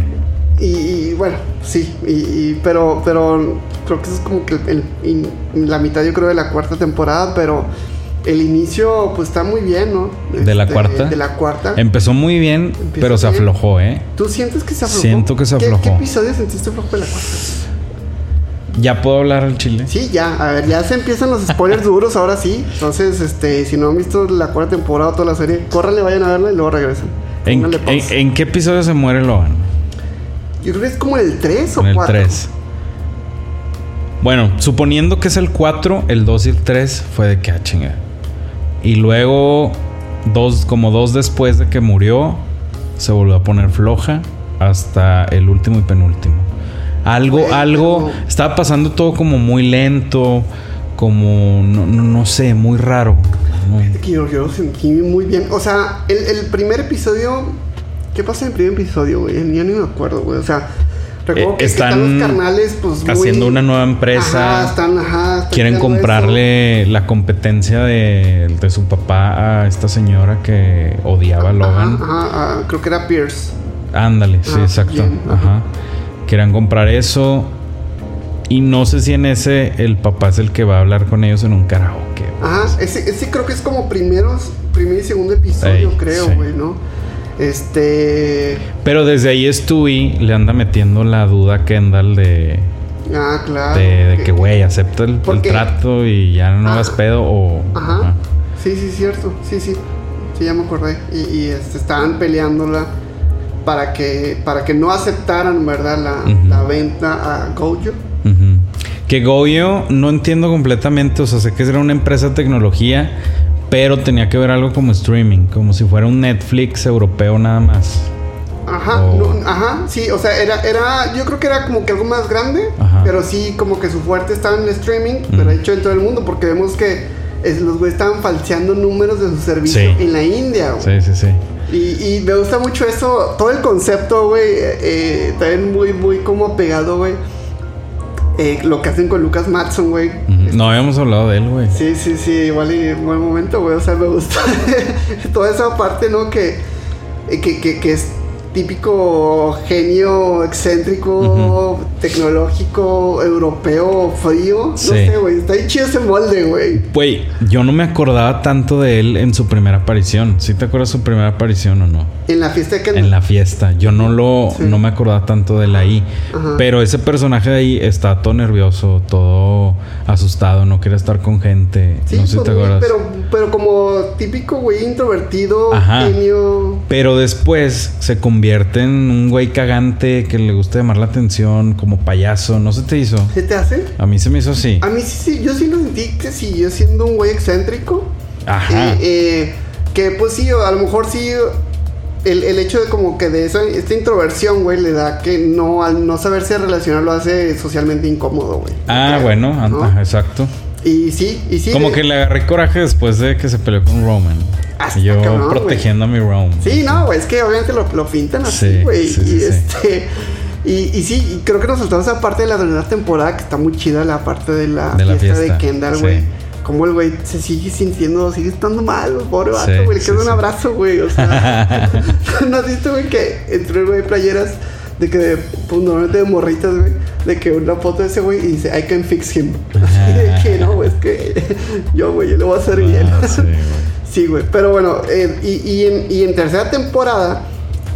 Y, bueno, sí, y, pero, pero creo que eso es como que la mitad yo creo de la cuarta temporada, pero el inicio pues está muy bien, ¿no? ¿De la este, cuarta? De la cuarta. Empezó muy bien, pero se aflojó, ¿eh? ¿Tú sientes que se aflojó? Siento que se aflojó. ¿Qué, qué episodio sentiste flojo de la cuarta? ¿Ya puedo hablar al chile? Sí, ya. A ver, ya se empiezan los spoilers duros ahora sí. Entonces, este, si no han visto la cuarta temporada o toda la serie, córranle, vayan a verla y luego regresan. ¿En, qué episodio se muere Logan? Yo creo que es como el 3 o el 3. Bueno, suponiendo que es el 4, el 2 y el 3 fue de que ah, chinga. Y luego, dos, como dos después de que murió, se volvió a poner floja hasta el último y penúltimo. Algo, algo, estaba pasando todo como muy lento, como, no, sé, muy raro. Yo, lo sentí muy bien. O sea, el, primer episodio, ¿qué pasa en el primer episodio, güey? Ya ni me acuerdo, güey. O sea, recuerdo que están, los carnales, pues, haciendo una nueva empresa. Ajá, están, ajá, quieren comprarle la competencia de, su papá a esta señora que odiaba a Logan. Ajá, creo que era Pierce. Ándale, sí, Ah, exacto. bien, Ajá. Ajá. Querían comprar eso. Y no sé si en ese el papá es el que va a hablar con ellos en un karaoke. güey. Ajá, ese, ese creo que es como primeros, primer y segundo episodio, Ey, creo, sí. güey, ¿no? Este. Pero desde ahí Stewie le anda metiendo la duda a Kendall de, Ah, claro. de, de que, güey, acepta el, el trato y ya no Ajá. hagas pedo o... Ajá. Sí, sí, cierto. Sí, sí. Sí, ya me acordé. Y, y, este, estaban peleándola para que, para que no aceptaran, ¿verdad? La, venta a Gojo. Ujú. Que Goyo no entiendo completamente, o sea, sé que era una empresa de tecnología, pero tenía que ver algo como streaming, como si fuera un Netflix europeo nada más. Ajá, Oh. no, ajá, sí, o sea, era, era, yo creo que era como que algo más grande, Ajá. pero sí, como que su fuerte estaba en el streaming, pero hecho en todo el mundo, porque vemos que es- los güeyes estaban falseando números de su servicio Sí. en la India, güey. Sí, sí, sí. Y, y me gusta mucho eso, todo el concepto, güey, eh, eh, también muy, muy como apegado, güey. Eh, lo que hacen con Lucas Matson, güey. No habíamos hablado de él, güey. Sí, sí, sí, igual y en buen momento, güey. O sea, me gusta toda esa parte, ¿no? Que, eh, que, que, que es típico genio excéntrico, tecnológico, europeo, frío. Sí. No sé, güey. Está ahí chido ese molde, güey. Güey, yo no me acordaba tanto de él en su primera aparición. ¿Sí te acuerdas su primera aparición o no? En la fiesta de Kendall. En la fiesta. Yo no lo, Sí. no me acordaba tanto de él ahí. Ajá. Pero ese personaje de ahí está todo nervioso, todo asustado, no quiere estar con gente. Sí, no sé si pues, te acuerdas. pero, pero como típico, güey, introvertido, Ajá. genio. Pero después se convierte en un güey cagante que le gusta llamar la atención, como payaso. ¿No se te hizo? ¿Se te hace? A mí se me hizo así. A mí sí, sí, yo sí lo sentí que siguió siendo un güey excéntrico. Ajá. Eh, eh, que pues sí, a lo mejor sí. El, el hecho de como que de esa, esta introversión, güey, le da que no, al no saberse relacionar lo hace socialmente incómodo, güey. ah, Creo, bueno, exacto. Y sí, y sí. Como de- que le agarré coraje después de que se peleó con Roman. Ah, Y yo cabrón, protegiendo a mi Roman. Sí, no, güey, es que obviamente lo, lo pintan así, Sí, güey. sí, y sí, este. Y, y sí, y creo que nos saltamos esa parte de la primera temporada que está muy chida, la parte de la, De la fiesta, fiesta, de Kendall, güey. Como el güey se sigue sintiendo, sigue estando mal, pobre vato, güey. Sí, queda un abrazo, güey. O sea, ¿no has visto, güey, que entre güey playeras de que, pues normalmente de morritas, güey, de que una foto de ese güey y dice, I can fix him. Así de que no, es que yo, güey, yo le voy a hacer bien. Ah, sí, güey. Sí. Pero bueno, eh, y, y en, y en tercera temporada,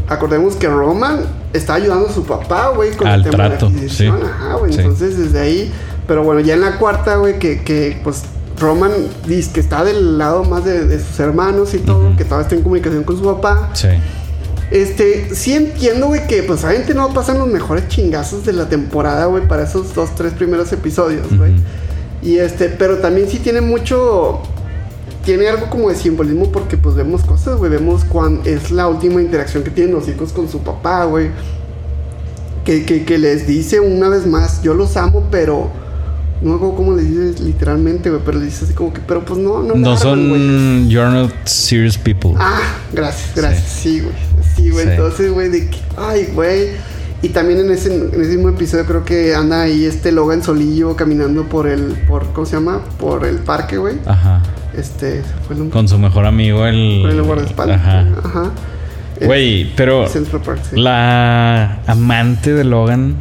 acordemos que Roman está ayudando a su papá, güey, con Al el tema trato, de la adquisición. sí. Ajá, güey. Sí. Entonces, desde ahí. Pero bueno, ya en la cuarta, güey, que, que pues Roman dice que está del lado más de, de sus hermanos y todo, que todavía está en comunicación con su papá. Sí. Este, sí entiendo, güey, que pues obviamente no pasan los mejores chingazos de la temporada, güey, para esos dos, tres primeros episodios, güey. Y este, pero también sí tiene mucho. Tiene algo como de simbolismo porque pues vemos cosas, güey. Vemos cuán es la última interacción que tienen los hijos con su papá, güey. Que, que, que les dice una vez más, yo los amo, pero. No me acuerdo cómo les dice literalmente, güey. Pero les dice así como que, pero pues no, no. No son You're not serious people. Ah, gracias, gracias. Sí, güey. Sí, güey. Sí. Entonces, güey, de que, ay, güey. Y también en ese, en ese mismo episodio creo que anda ahí este Logan Solillo caminando por el, por, ¿cómo se llama? Por el parque, güey. Ajá. Este, fue el Con su mejor amigo, el. por el guardaespaldas. Ajá. Ajá. Güey, pero. Central Park, sí. La amante de Logan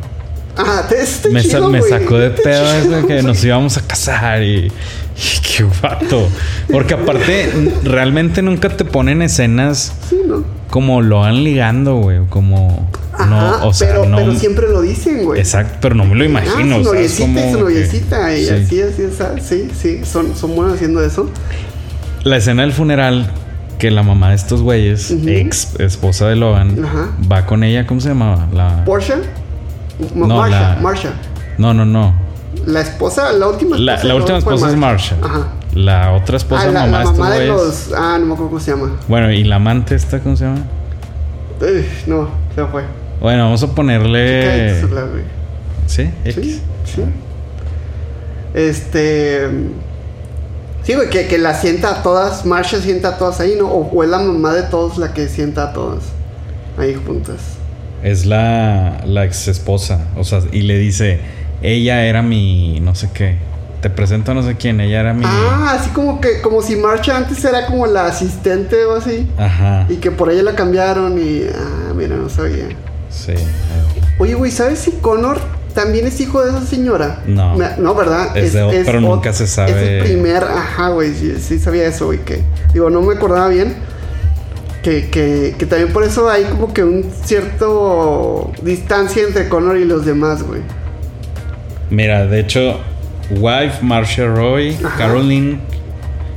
Ah, te, está me, chido, me güey. sacó de pedo chido, eso de que güey. nos íbamos a casar y, y qué vato. Porque aparte, realmente nunca te ponen escenas Sí, ¿no? Como Logan ligando, güey. Como. Ajá, no, o sea, pero, no. pero siempre lo dicen, güey. Exacto, pero no me lo imagino. Ah, su noviecita y su noviecita. Y sí. así, así, así. Sí, sí. Son, son buenos haciendo eso. La escena del funeral, que la mamá de estos güeyes, ex esposa de Logan, Ajá. va con ella, ¿cómo se llamaba? La... Porsche. No, Marsha, la- Marsha. No, no, no. La esposa, la última esposa. la última esposa es Marsha. Ajá. La otra esposa, ah, la, mamá la de estos mamá de güeyes. los. Ah, no me acuerdo cómo se llama. Bueno, ¿y la amante esta cómo se llama? Uy, no, se fue. Bueno, vamos a ponerle... Chica X, la- güey. ¿Sí? X. Sí, sí. Este. Sí, güey, que, que la sienta a todas. Marsha sienta a todas ahí, ¿no? O, o es la mamá de todos la que sienta a todas ahí juntas. Es la, la ex esposa. O sea, y le dice, ella era mi no sé qué. Te presento a no sé quién, ella era mi... Ah, así como que, como si Marcha antes era como la asistente o así. Ajá. Y que por ella la cambiaron y... Ah, mira, no sabía. Sí. Oye, güey, ¿sabes si Connor también es hijo de esa señora? No. No, ¿verdad? Es de otro, pero nunca se sabe. Es el primer... Ajá, güey, sí, sí sabía eso, güey, que... Digo, no me acordaba bien. Que, que, que también por eso hay como que un cierto distancia entre Connor y los demás, güey. Mira, de hecho, wife Marcia Roy, Ajá. Caroline,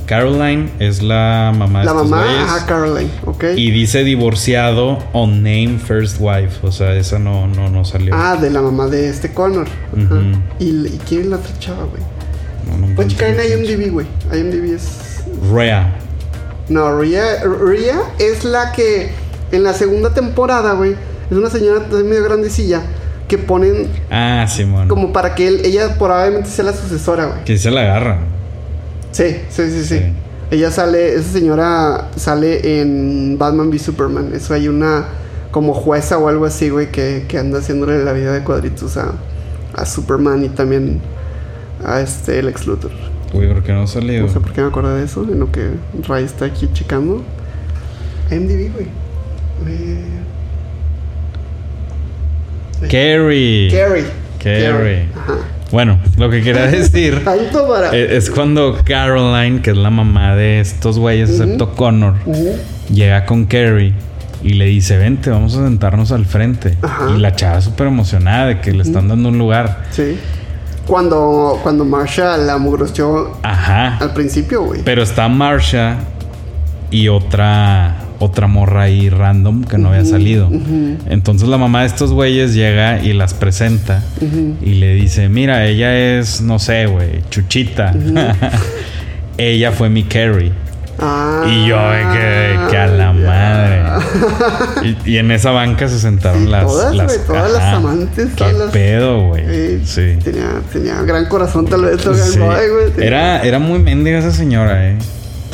Caroline es la mamá de La estos mamá, güeyes. ajá, Caroline, ¿ok? Y dice divorciado on name first wife. O sea, esa no, no, no salió. Ah, de la mamá de este Connor. Ajá. Ujú. ¿Y, ¿Y quién es la otra chava, güey? No, no Puedes checar en encontré. IMDb, güey. IMDb es... Rhea. No, Ria, Ria es la que en la segunda temporada, güey, es una señora también medio grandecilla que ponen Ah, Simón. como para que él, ella probablemente sea la sucesora, güey. Que se la agarra. Sí, sí, sí, sí, Sí. Ella sale, esa señora sale en Batman v Superman. Eso hay una como jueza o algo así, güey, que, que anda haciéndole la vida de cuadritos a, a Superman y también a este Lex Luthor. Uy, ¿por qué no ha salido? No sé por qué me acuerdo de eso, en lo que Ray está aquí checando. MDB, güey. Eh, Carrie. Carrie. Carrie. Bueno, lo que quería decir Tanto para. eh, es cuando Caroline, que es la mamá de estos güeyes, excepto Connor, llega con Carrie y le dice, vente, vamos a sentarnos al frente. Ajá. Y la chava súper emocionada de que le están dando un lugar. Sí. Cuando, cuando Marsha la mugroció Ajá. al principio, güey. Pero está Marsha y otra otra morra ahí random que no había salido. Entonces la mamá de estos güeyes llega y las presenta y le dice, mira, ella es, no sé, güey, Chuchita. ella fue mi Carrie. Ah. Y yo quedé que a la madre. Y, y en esa banca se sentaron Sí, las, todas, las, todas las amantes, Qué las- pedo, güey. Eh, Sí. Tenía, tenía gran corazón, tal vez. Sí. Tenía- Era, era muy mendiga esa señora, eh.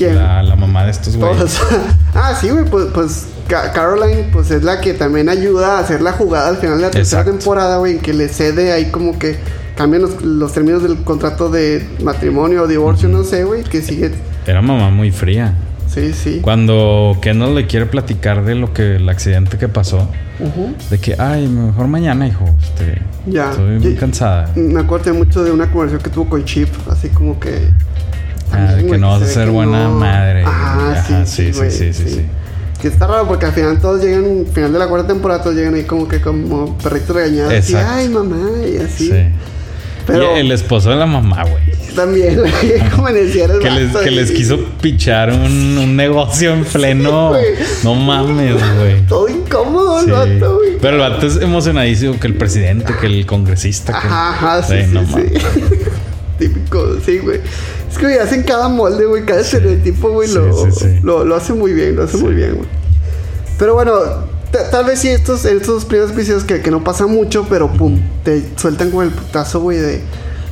¿Quién? La, la mamá de estos güeyes. Ah, sí, güey, pues, pues Ca- Caroline, pues es la que también ayuda a hacer la jugada al final de la tercera Exacto. temporada, güey, en que le cede ahí como que cambian los, los términos del contrato de matrimonio o divorcio, no sé, güey, que sigue. Era mamá muy fría. Sí, sí. Cuando Kendall le quiere platicar de lo que el accidente que pasó, de que, ay, mejor mañana, hijo. Este, Ya. Estoy muy cansada. Me acuerdo mucho de una conversación que tuvo con Chip, así como que. Ah, de que no vas a ser buena madre. Ajá, Ajá, sí, sí, sí, sí, sí. Que está raro porque al final todos llegan, al final de la cuarta temporada, todos llegan ahí como que como perritos regañados. Así, ay, mamá, y así. Sí. Pero Y el esposo de la mamá, güey. también, como el Que les, que les quiso pichar un, un negocio en pleno. no mames, güey. Todo incómodo el Sí. vato, güey. Pero el vato es emocionadísimo que el presidente, que el congresista. Que... Ajá, ajá, sí, Sí, no sí. mames. Típico, sí, güey. Es que güey, hacen cada molde, güey, cada estereotipo, güey, Sí, lo, sí, sí. Lo, lo hace muy bien, lo hace muy bien, güey. Pero bueno, ta- tal vez sí estos, estos primeros episodios que, que no pasa mucho, pero pum, te sueltan con el putazo, güey, de,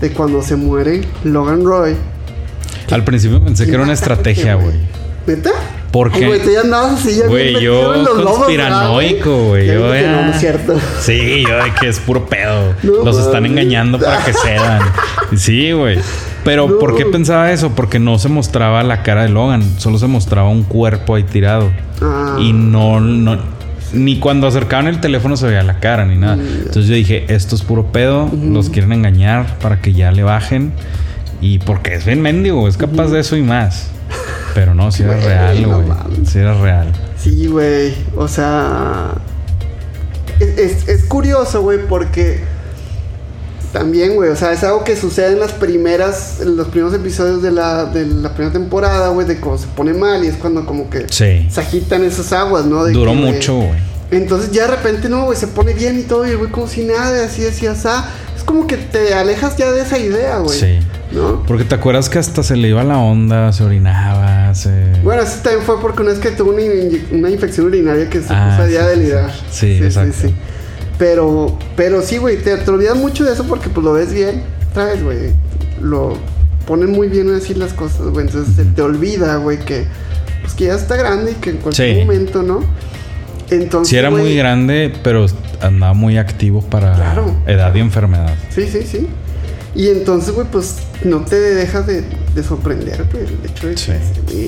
de cuando se muere Logan Roy. Al principio pensé que era una estrategia, porque, güey. ¿Neta? ¿Por Ay, qué? güey, tú ya andabas así, ya Güey, yo en los conspiranoico, ¿verdad, güey. Yo no, no es cierto. Sí, yo de que es puro pedo. No Los están engañando para que cedan. Sí, güey. Pero No. ¿por qué pensaba eso? Porque no se mostraba la cara de Logan, solo se mostraba un cuerpo ahí tirado. Ah. Y no, no ni cuando acercaban el teléfono se veía la cara ni nada. Mm. Entonces yo dije, esto es puro pedo, los quieren engañar para que ya le bajen y porque es bien mendigo, es capaz de eso y más. Pero no, si era real, güey. Si era real. Sí, güey. O sea. Es, es- es curioso, güey, porque. También, güey. O sea, es algo que sucede en las primeras. En los primeros episodios de la, de la primera temporada, güey. De cuando se pone mal y es cuando como que. Sí. Se agitan esas aguas, ¿no? De Duró que, mucho, güey. Entonces ya de repente, no, güey, se pone bien y todo. Y el güey como si nada, así, así, así. Es como que te alejas ya de esa idea, güey. Sí. ¿No? Porque te acuerdas que hasta se le iba la onda, se orinaba, se... Bueno, eso también fue porque una vez que tuvo una, una infección urinaria que se Ah, puso a día sí, de sí, sí. Sí, exacto. Pero, pero sí, güey, te, te olvidas mucho de eso porque pues lo ves bien. Vez, güey, lo ponen muy bien así las cosas, güey. Entonces se te olvida, güey, que pues que ya está grande y que en cualquier Sí. momento, ¿no? Entonces, Sí era muy grande, pero andaba muy activo para Claro. edad y enfermedad. Sí, sí, sí. Y entonces, güey, pues no te dejas de, de sorprender, güey, el hecho de. Sí.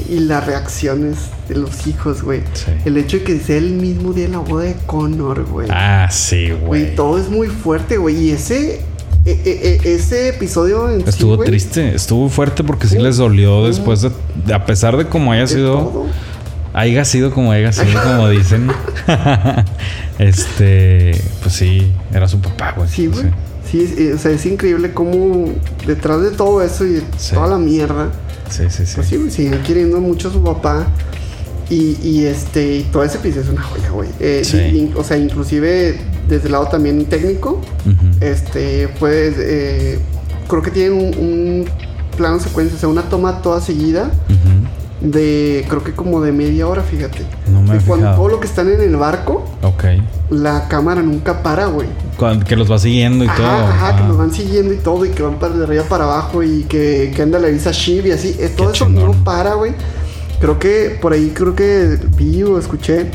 Y, y las reacciones de los hijos, güey. Sí. El hecho de que sea el mismo día de la boda de Connor, güey. Ah, sí, Güey, todo es muy fuerte, güey. Y ese... e- e- e- ese episodio en Estuvo triste, estuvo fuerte porque sí Sí. les dolió después de, de- a pesar de cómo haya de sido, todo. haya sido como haya sido, como dicen. este, pues sí, era su papá, güey. Sí, güey. Sí, es- o sea, es increíble cómo detrás de todo eso y de Sí. toda la mierda, Sí, sí, sí. pues sí, güey, siguen queriendo mucho a su papá. Y, y este, y todo ese episodio es una joya, güey. Eh, Sí. y- o sea, inclusive desde el lado también técnico, este, pues, eh, creo que tienen un, un plano secuencia, o sea, una toma toda seguida Ujú. De, creo que como de media hora, fíjate. No me Y cuando fijado. todo lo que están en el barco, Ok. la cámara nunca para, güey. Cuando- que los va siguiendo y todo. Ajá, ajá, que Ah. nos van siguiendo y todo, y que van para de arriba para abajo, y que, que anda la Elisa Shiv y así. eh, todo Qué eso chingón. no para, güey. Creo que por ahí, creo que vi o escuché,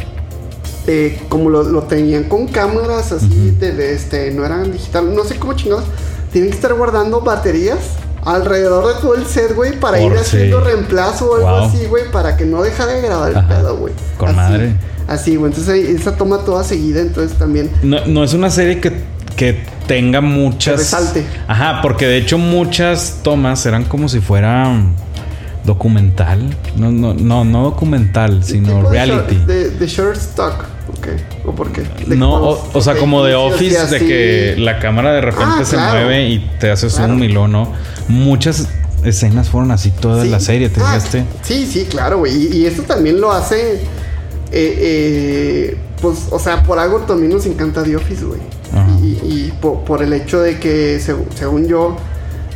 eh, como lo, lo tenían con cámaras así, de, de, este, no eran digital, no sé cómo chingados. Tienen que estar guardando baterías alrededor de todo el set, güey, para Por ir sí. haciendo reemplazo o algo Wow. así, güey, para que no deja de grabar el Ajá. pedo, güey. Con Así, madre. Así, güey. Entonces esa toma toda seguida, entonces también. No, no es una serie que, que tenga muchas. Que resalte. Ajá, porque de hecho muchas tomas eran como si fuera mm, documental. No, no, no, no documental, sino reality. De, de short stock. Ok. ¿O por qué? De No, o, o sea, como de Office, de que la cámara de repente Ah, se claro. mueve y te hace zoom Claro. y luego no. Muchas escenas fueron así toda Sí. la serie, ¿te Ah, fijaste? Sí, sí, claro, güey. Y, y esto también lo hace. eh, eh, pues, o sea, por algo también nos encanta The Office, güey. Y, y por, por el hecho de que, seg- según yo,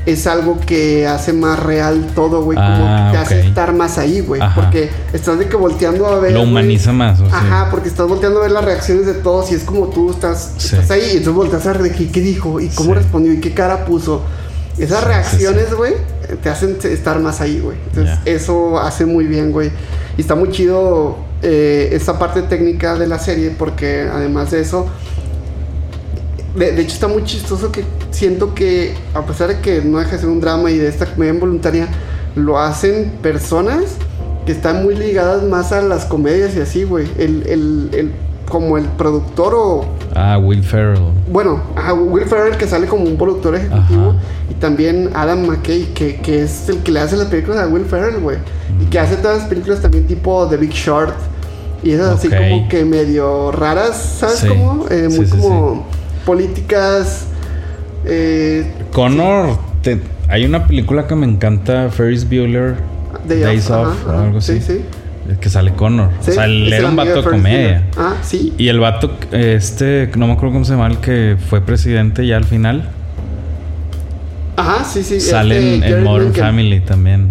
es algo que hace más real todo, güey. Como Ah, que te hace estar más ahí, güey. Porque estás de que volteando a ver. Lo humaniza más, o sea. Ajá, porque estás volteando a ver las reacciones de todos y es como tú estás, Sí. estás ahí y entonces volteas a ver de qué, dijo y cómo Sí. respondió y qué cara puso. Esas Sí, reacciones, güey, te hacen estar más ahí, güey. Entonces, eso hace muy bien, güey. Y está muy chido eh, esa parte técnica de la serie porque además de eso, de, de hecho está muy chistoso que siento que a pesar de que no deja de ser un drama y de esta comedia involuntaria, lo hacen personas que están muy ligadas más a las comedias y así, güey. El, el, el, como el productor o Ah, Will Ferrell. bueno, ajá, Will Ferrell que sale como un productor ejecutivo Ajá. y también Adam McKay que, que es el que le hace las películas a Will Ferrell, güey. Y que hace todas las películas también tipo The Big Short y esas así como que medio raras, ¿sabes Sí. cómo? Eh, Sí, muy sí, como políticas eh, Connor, te- hay una película que me encanta, Ferris Bueller, Day Days Off, ajá, o ajá. algo así. Sí, sí. Que sale Connor. Sí, o sea, él era un vato de comedia. Ah, sí. Y el vato, este, no me acuerdo cómo se llama, el que fue presidente ya al final, Ajá, sí, sí. sale este, en, Modern. Family también.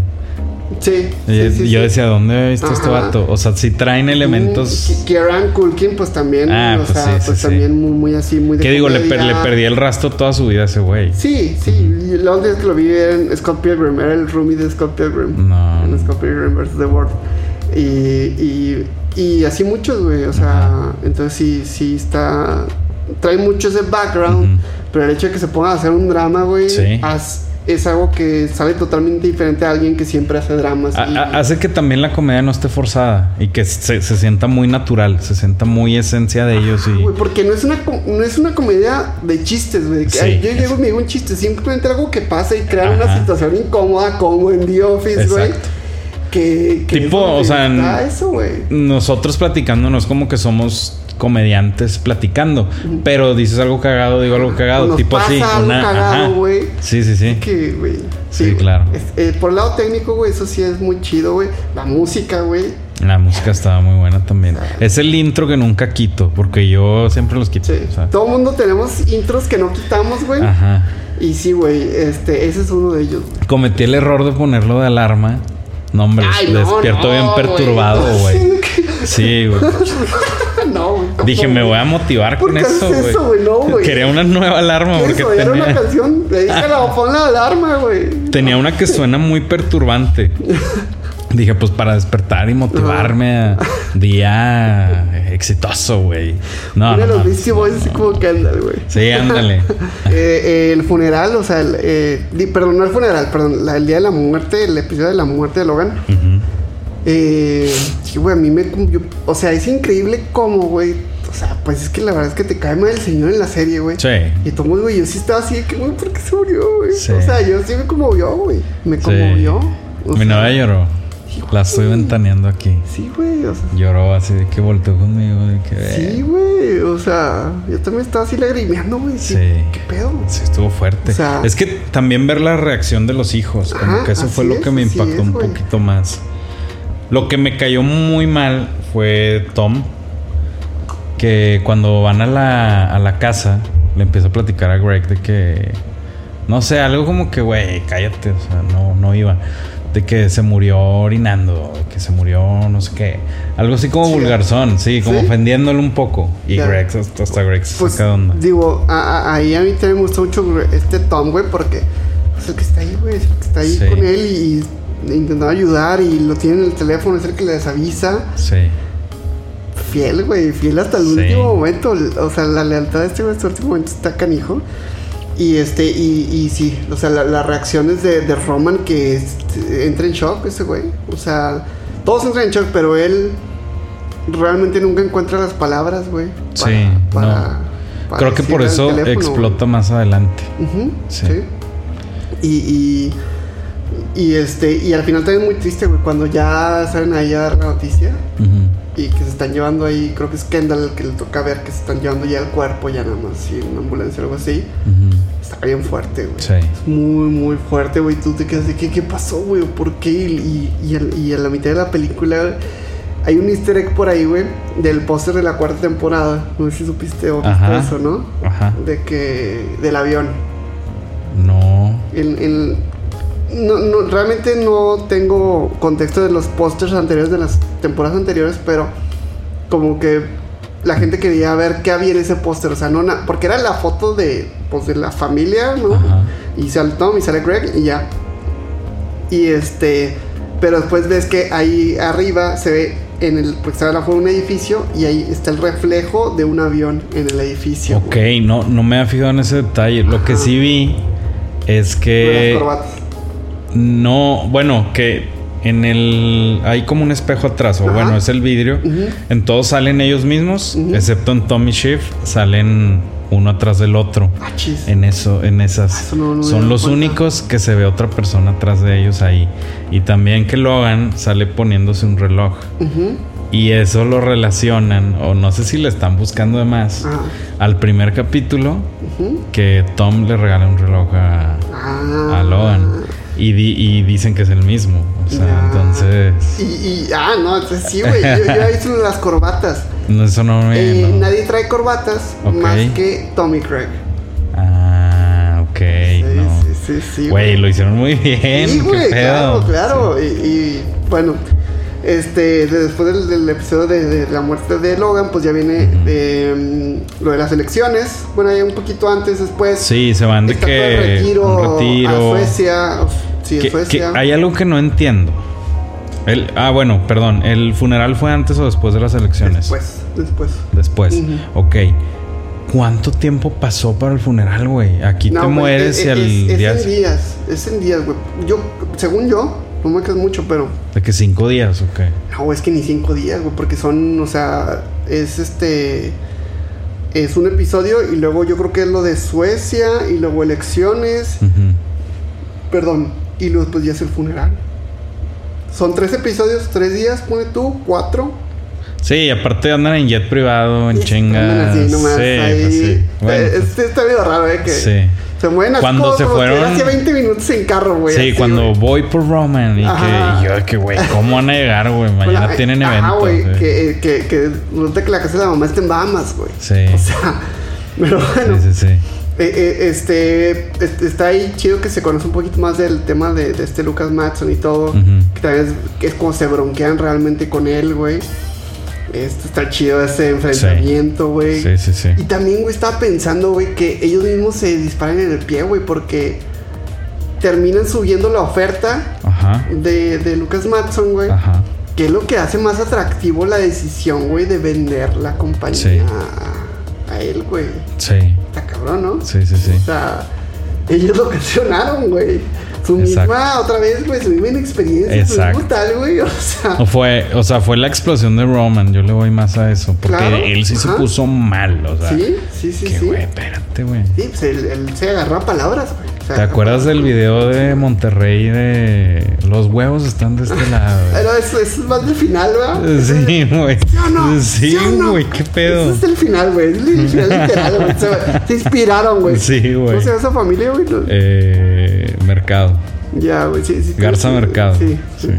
Sí, Y sí, sí, yo decía, ¿dónde he visto este Ajá. vato? O sea, si traen elementos. Kieran Culkin, pues también, Ah, o pues sea, sí, pues sí. también muy, muy así, muy de ¿Qué digo? Le, per- le perdí el rastro toda su vida a ese güey. Sí, sí. La última vez que lo vi en Scott Pilgrim, era el roomie de Scott Pilgrim. No. En Scott Pilgrim vs. The World. Y, y, y así muchos, güey. O sea, entonces sí, sí está. Trae mucho ese background. Pero el hecho de que se ponga a hacer un drama, güey, Sí. Es algo que sale totalmente diferente a alguien que siempre hace dramas. A- y- a- hace que también la comedia no esté forzada y que se, se sienta muy natural, se sienta muy esencia de ellos y... Porque no es una no es una comedia de chistes, güey. Sí, yo es- llego y me digo un chiste, simplemente algo que pasa y crea una situación incómoda como en The Office, güey. Que, que Tipo, o sea, eso. Nosotros platicando no es como que somos comediantes platicando, pero dices algo cagado, digo algo cagado, Nos tipo así, una... cagado, güey. Sí, sí, sí. Que, güey. Sí, güey. claro. Es- eh, por el lado técnico, güey, eso sí es muy chido, güey. La música, güey. La música estaba muy buena también. Es el intro que nunca quito, porque yo siempre los quito. Sí. o sea. Todo el mundo tenemos intros que no quitamos, güey. Ajá. Y sí, güey, este, ese es uno de ellos. Cometí el error de ponerlo de alarma. No, hombre, Ay, no, despierto no, bien perturbado, güey. Sí, güey. no. Dije, me voy a motivar ¿Por con qué eso, haces eso, güey? No, güey. Quería una nueva alarma ¿Quieres porque odiar una tenía, canción? Dedícala o pon la alarma, güey. tenía una que suena muy perturbante. Dije, pues para despertar y motivarme a día exitoso, güey. No, Mira, los Beastie Boys así como que ándale, güey. Sí, ándale. Eh, el funeral, o sea, el, eh, perdón, no el funeral, perdón, el día de la muerte, el episodio de la muerte de Logan. eh, sí, güey, a mí me... o sea, es increíble cómo, güey, o sea, pues es que la verdad es que te cae mal el señor en la serie, güey. Sí. Y todo güey, yo sí estaba así de que, güey, ¿por qué se murió, güey? Sí. O sea, yo sí me conmovió, güey. Me conmovió. Mi novia lloró. La estoy ventaneando aquí. Sí, güey. O sea, Lloró así de que volteó conmigo. De que, sí, güey. O sea, yo también estaba así lagrimeando, güey. Sí. ¿Qué pedo? Sí, estuvo fuerte. O sea, es que también ver la reacción de los hijos. Como que eso fue lo que me impactó un poquito más. Lo que me cayó muy mal fue Tom. Que cuando van a la, a la casa, le empieza a platicar a Greg de que. No sé, algo como que, güey, cállate. O sea, no, no iba de que se murió orinando, que se murió no sé qué. Algo así como vulgarzón, sí, como ofendiéndole un poco. Y Greg, hasta, Greg se pues, onda. Digo, ahí a mí también me gustó mucho este Tom, güey, porque es el que está ahí, güey, es el que está ahí con él y, intentando ayudar y lo tiene en el teléfono, es el que les avisa. Sí. Fiel, güey, fiel hasta el último momento. O sea, la lealtad de este güey hasta el último momento está canijo. Y este, y, y sí, o sea, las reacciones de, de Roman que entra en shock ese güey. O sea, todos entran en shock, pero él realmente nunca encuentra las palabras, güey. Sí, para, Creo que por eso explota más adelante. sí. Y, y, y, este, y al final también es muy triste, güey, cuando ya salen ahí a dar la noticia y que se están llevando ahí, creo que es Kendall el que le toca ver que se están llevando ya el cuerpo, ya nada más, en una ambulancia o algo así. Está bien fuerte, güey. Sí. Es muy, muy fuerte, güey. Tú te quedas de, ¿qué, qué pasó, güey? ¿Por qué? Y, y, a la mitad de la película hay un easter egg por ahí, güey, del póster de la cuarta temporada. No sé si supiste o viste eso, ¿no? Ajá. De que, del avión. No. El, no, no, realmente no tengo contexto de los pósters anteriores de las temporadas anteriores, pero como que la gente quería ver qué había en ese póster, o sea, no porque era la foto de pues de la familia, ¿no? Y sale Tom y sale Greg y ya. Y este, pero después ves que ahí arriba se ve en el porque estaba abajo de un edificio y ahí está el reflejo de un avión en el edificio. Ok, no no me ha fijado en ese detalle. Lo que sí vi es que no, bueno, que en el hay como un espejo atrás o bueno es el vidrio. En todos salen ellos mismos excepto en Tommy Shift salen uno atrás del otro. Ah, en eso en esas. Ah, son los únicos que se ve otra persona atrás de ellos ahí. Y también que Logan sale poniéndose un reloj. Y eso lo relacionan o no sé si le están buscando de más al primer capítulo que Tom le regala un reloj a, a Logan y, y, dicen que es el mismo. O sea, entonces. Y, y, ah, no, entonces sí, güey. Yo, yo visto las corbatas. No, eso no me. Eh, Nadie trae corbatas más que Tommy Craig. Ah, ok. Sí, no. sí, sí, Güey, lo hicieron muy bien. Sí, güey, claro, claro. Y, y, bueno, este, después del, episodio de, la muerte de Logan, pues ya viene em, lo de las elecciones. Bueno, hay un poquito antes, después. Sí, se van de que. Retiro, retiro. A Suecia. Suecia. hay algo que no entiendo. El, ah, bueno, perdón. ¿El funeral fue antes o después de las elecciones? Después, después. Después, ok. ¿Cuánto tiempo pasó para el funeral, güey? Aquí te mueres y al día... Es en días, es en días, güey. Yo, según yo, no me quedas mucho, pero. ¿De que cinco días o qué? No, es que ni cinco días, güey, porque son, o sea, es este. Es un episodio y luego yo creo que es lo de Suecia y luego elecciones. Perdón, y luego después ya es el funeral. Son tres episodios, tres días, pone tú, cuatro. Sí, aparte andan en jet privado, en chingas. Sí, nomás sí, ahí. Pues sí. Bueno, este está medio raro, ¿eh? Que sí. Se mueven a Cuando se fueron. Hace 20 minutos en carro, güey. Sí, cuando voy por Roman y que yo, que güey, ¿cómo van a llegar, güey? Mañana tienen evento. Ah, güey, que, que, que resulta que la casa de la mamá está en Bahamas, güey. Sí. O sea, pero bueno. Sí, sí, sí. Eh, eh, este, está ahí chido que se conoce un poquito más del tema de, de este Lucas Matson y todo. Que también es, que es como se bronquean realmente con él, güey. Esto está chido ese enfrentamiento, güey. Sí. sí, sí, Y también, güey, estaba pensando, güey, que ellos mismos se disparan en el pie, güey, porque terminan subiendo la oferta Ajá. de, de Lucas Matson, güey. Ajá. Que es lo que hace más atractivo la decisión, güey, de vender la compañía Sí. a él, güey. Sí. Está cabrón, ¿no? Sí, sí, sí. O sea, ellos lo ocasionaron, güey. Su Exacto. misma, otra vez, güey, su misma inexperiencia, su Exacto. mismo tal, güey. O sea, O fue, o sea, fue la explosión de Roman. Yo le voy más a eso. Porque Claro, él sí se puso mal. O sea, sí, sí, sí, que sí. güey, espérate, güey. Sí, pues él, él se agarró a palabras, güey. ¿Te acuerdas del video de Monterrey de los huevos están de este lado? güey? Pero eso, eso es más del final, ¿verdad? Sí, güey. ¿Sí o no? Sí, o no? güey, qué pedo. Ese es el final, güey. Es el final literal, güey. Se, se inspiraron, güey. Sí, güey. ¿Cómo se llama esa familia, güey? Eh, mercado. Ya, güey, sí, sí. Garza sí, Mercado. Sí, sí.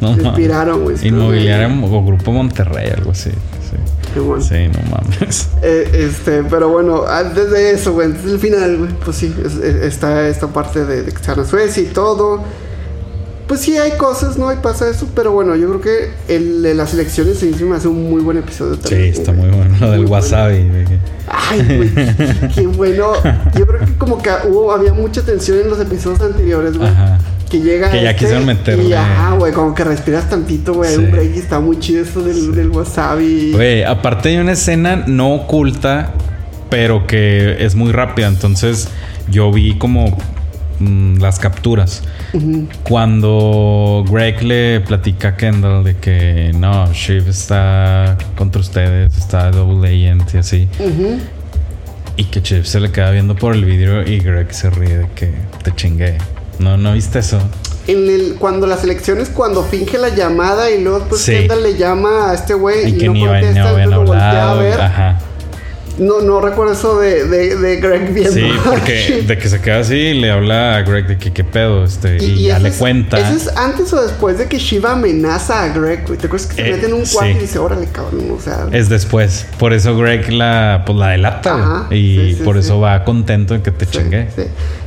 No, Se inspiraron, güey. Inmobiliaria o Grupo Monterrey, algo así. Sí. Qué bueno. Sí, no mames. Eh, este, pero bueno, antes de eso, güey, antes del final, güey, pues sí, es- es- está esta parte de, de que están a Suecia y todo. Pues sí, hay cosas, ¿no? Y pasa eso, pero bueno, yo creo que el de las elecciones sí se me hace un muy buen episodio Sí, también. está güey. muy bueno. Lo del Muy wasabi. Ay, güey, qué, qué bueno. Yo creo que como que hubo, había mucha tensión en los episodios anteriores, güey. Ajá. Que llega Que ya este quisieron meterle- Y ajá, güey, como que respiras tantito, güey. Sí. Un break y está muy chido esto del, del wasabi. Güey, aparte hay una escena no oculta, pero que es muy rápida. Entonces yo vi como mm, las capturas. Cuando Greg le platica a Kendall de que no, Shiv está contra ustedes, está Double Agent y así. Y que Shiv se le queda viendo por el vidrio y Greg se ríe de que te chingué. No, ¿no viste eso? En el, cuando las elecciones, cuando finge la llamada y luego pues Sí. Kendall le llama a este güey Y y, que no ni, contesta, lo voltea a ver. Ajá. No, no recuerdo eso de, de, de Greg viendo. Sí, porque de que se queda así y le habla a Greg de que qué pedo, este, y, ya ese le es- cuenta. ¿Eso es antes o después de que Shiva amenaza a Greg? ¿Te acuerdas que se Eh, mete en un cuarto sí. y dice, órale, cabrón? O sea, Es después. Por eso Greg la, pues, la delata. Ajá, y sí, sí, por eso va contento de que te sí.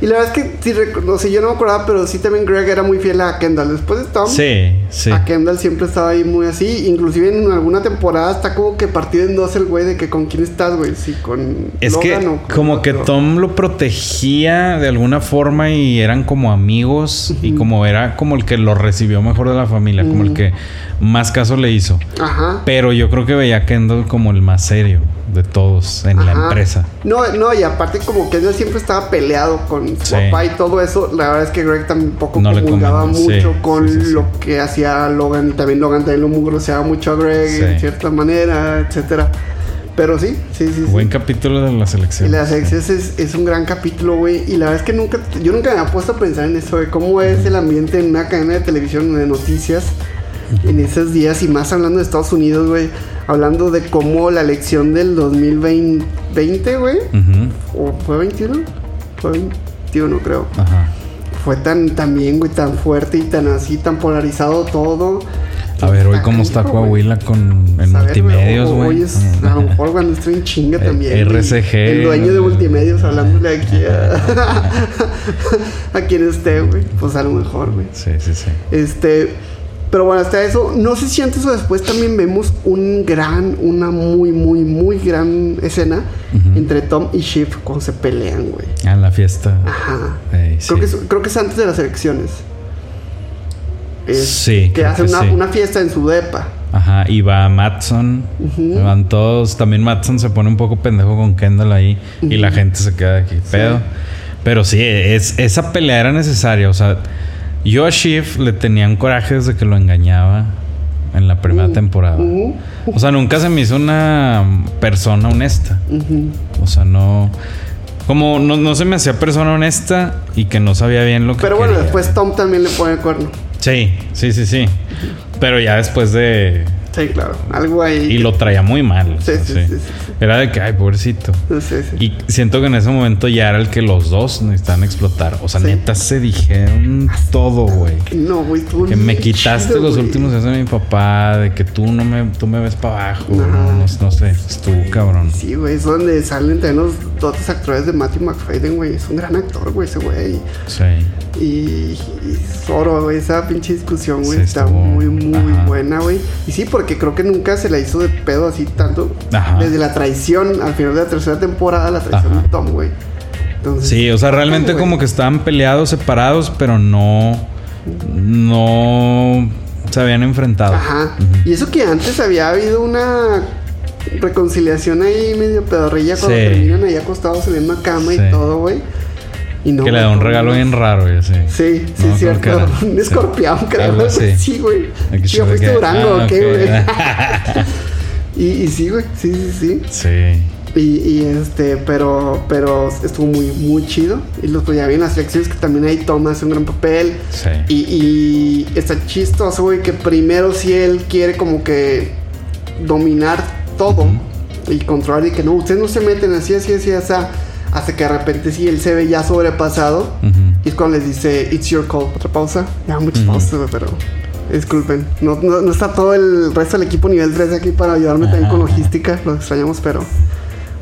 Y la verdad es que, sí, no sé, yo no me acordaba, pero sí también Greg era muy fiel a Kendall. Después de Tom, Sí, sí. a Kendall siempre estaba ahí muy así. Inclusive en alguna temporada está como que partido en dos el güey de que con quién estás, güey. Con Es que Logan o con como que. Tom lo protegía de alguna forma y eran como amigos y como era como el que lo recibió mejor de la familia, como el que más caso le hizo. Ajá. Pero yo creo que veía a Kendall como el más serio de todos en la empresa. No, no, y aparte como que él siempre estaba peleado con su Sí. papá y todo eso, la verdad es que Greg tampoco No comulgaba mucho sí, con sí, lo que hacía Logan también Logan también lo mugroseaba mucho a Greg en cierta manera, etcétera. Pero sí, sí, sí, sí. Buen capítulo de la Y selección. las exes es, es un gran capítulo, güey. Y la verdad es que nunca, yo nunca me había puesto a pensar en eso, güey. Cómo es el ambiente en una cadena de televisión de noticias en esos días. Y más hablando de Estados Unidos, güey. Hablando de cómo la elección del 2020, güey. ¿O fue 21? Fue 21, creo. Ajá. Fue tan, tan bien, güey, tan fuerte y tan así, tan polarizado todo. A ver, hoy Está cómo está. Coahuila con en Pues, multimedios, güey. Hoy es, a lo mejor cuando estoy en chinga Eh, también. RCG. El dueño de multimedios hablándole aquí a, a quien esté, güey. Pues a lo mejor, güey. Sí, sí, sí. Este. Pero bueno, hasta eso, no sé si antes o después también vemos un gran, una muy, muy, muy gran escena entre Tom y Shiv cuando se pelean, güey. Ah, en la fiesta. Ajá. Creo, sí. que es, creo que es antes de las elecciones. Es- Sí, Que hace que una, sí. una fiesta en su depa. Ajá, y va Matson. Ujú. Van todos. También Matson se pone un poco pendejo con Kendall ahí. Y la gente se queda aquí. Pedo. Pero sí, es, esa pelea era necesaria. O sea, yo a Shiv le tenía un coraje desde que lo engañaba en la primera Uh, temporada. O sea, nunca se me hizo una persona honesta. O sea, no. Como no, no se me hacía persona honesta y que no sabía bien lo que Pero bueno, quería. después Tom también le pone el cuerno. Sí, sí, sí, sí. Pero ya después de. Sí, claro. Algo ahí. Y lo traía muy mal. o Sí, sea, sí, sí. sí, sí, Era de que, ay, pobrecito. sí, sí, sí. Y siento que en ese momento ya era el que los dos necesitaban explotar. O sea, neta se dijeron todo, güey. No, güey, tú. Que me quitaste los últimos días de mi papá, de que tú no me, tú me ves para abajo. Ajá. No, no, no sé, estuvo cabrón. Sí, güey, es donde salen también los dotes actores de Matthew McFadden, güey. Es un gran actor, güey, ese güey. Sí. Y, y Zoro, güey, esa pinche discusión, güey, está muy, muy buena, güey. Y sí, porque creo que nunca se la hizo de pedo así tanto. Ajá. Desde la traición, al final de la tercera temporada, la traición Ajá. de Tom, güey. Entonces, Sí, o sea, realmente como que estaban peleados, separados, pero no. No se habían enfrentado. Ajá. Y eso que antes había habido una reconciliación ahí medio pedorrilla cuando Sí. terminan ahí acostados en una cama Sí. y todo, güey. Y no, que le da un regalo bien raro, y así. Sí, sí, No, cierto. Un Sí. escorpión, creo. Algo así. Sí, güey. Sí, ve fuiste que- Durango, ah, ¿o qué, güey? ok. y, y sí, güey. Sí, sí, sí. sí. Y, y este, pero, pero estuvo muy, muy chido. Y los pues ya vi en las lecciones que también ahí Tom hace un gran papel. Sí. Y, y está chistoso, güey, que primero si él quiere como que dominar todo y controlar y que no, ustedes no se meten así, así, así, así, hasta que de repente sí él se ve ya sobrepasado. Ujú. Y es cuando les dice, it's your call. Otra pausa. Ya, muchas Ujú. pausas, güey, pero disculpen. No, no, no está todo el resto del equipo nivel 3 aquí para ayudarme también con logística. Lo extrañamos, pero...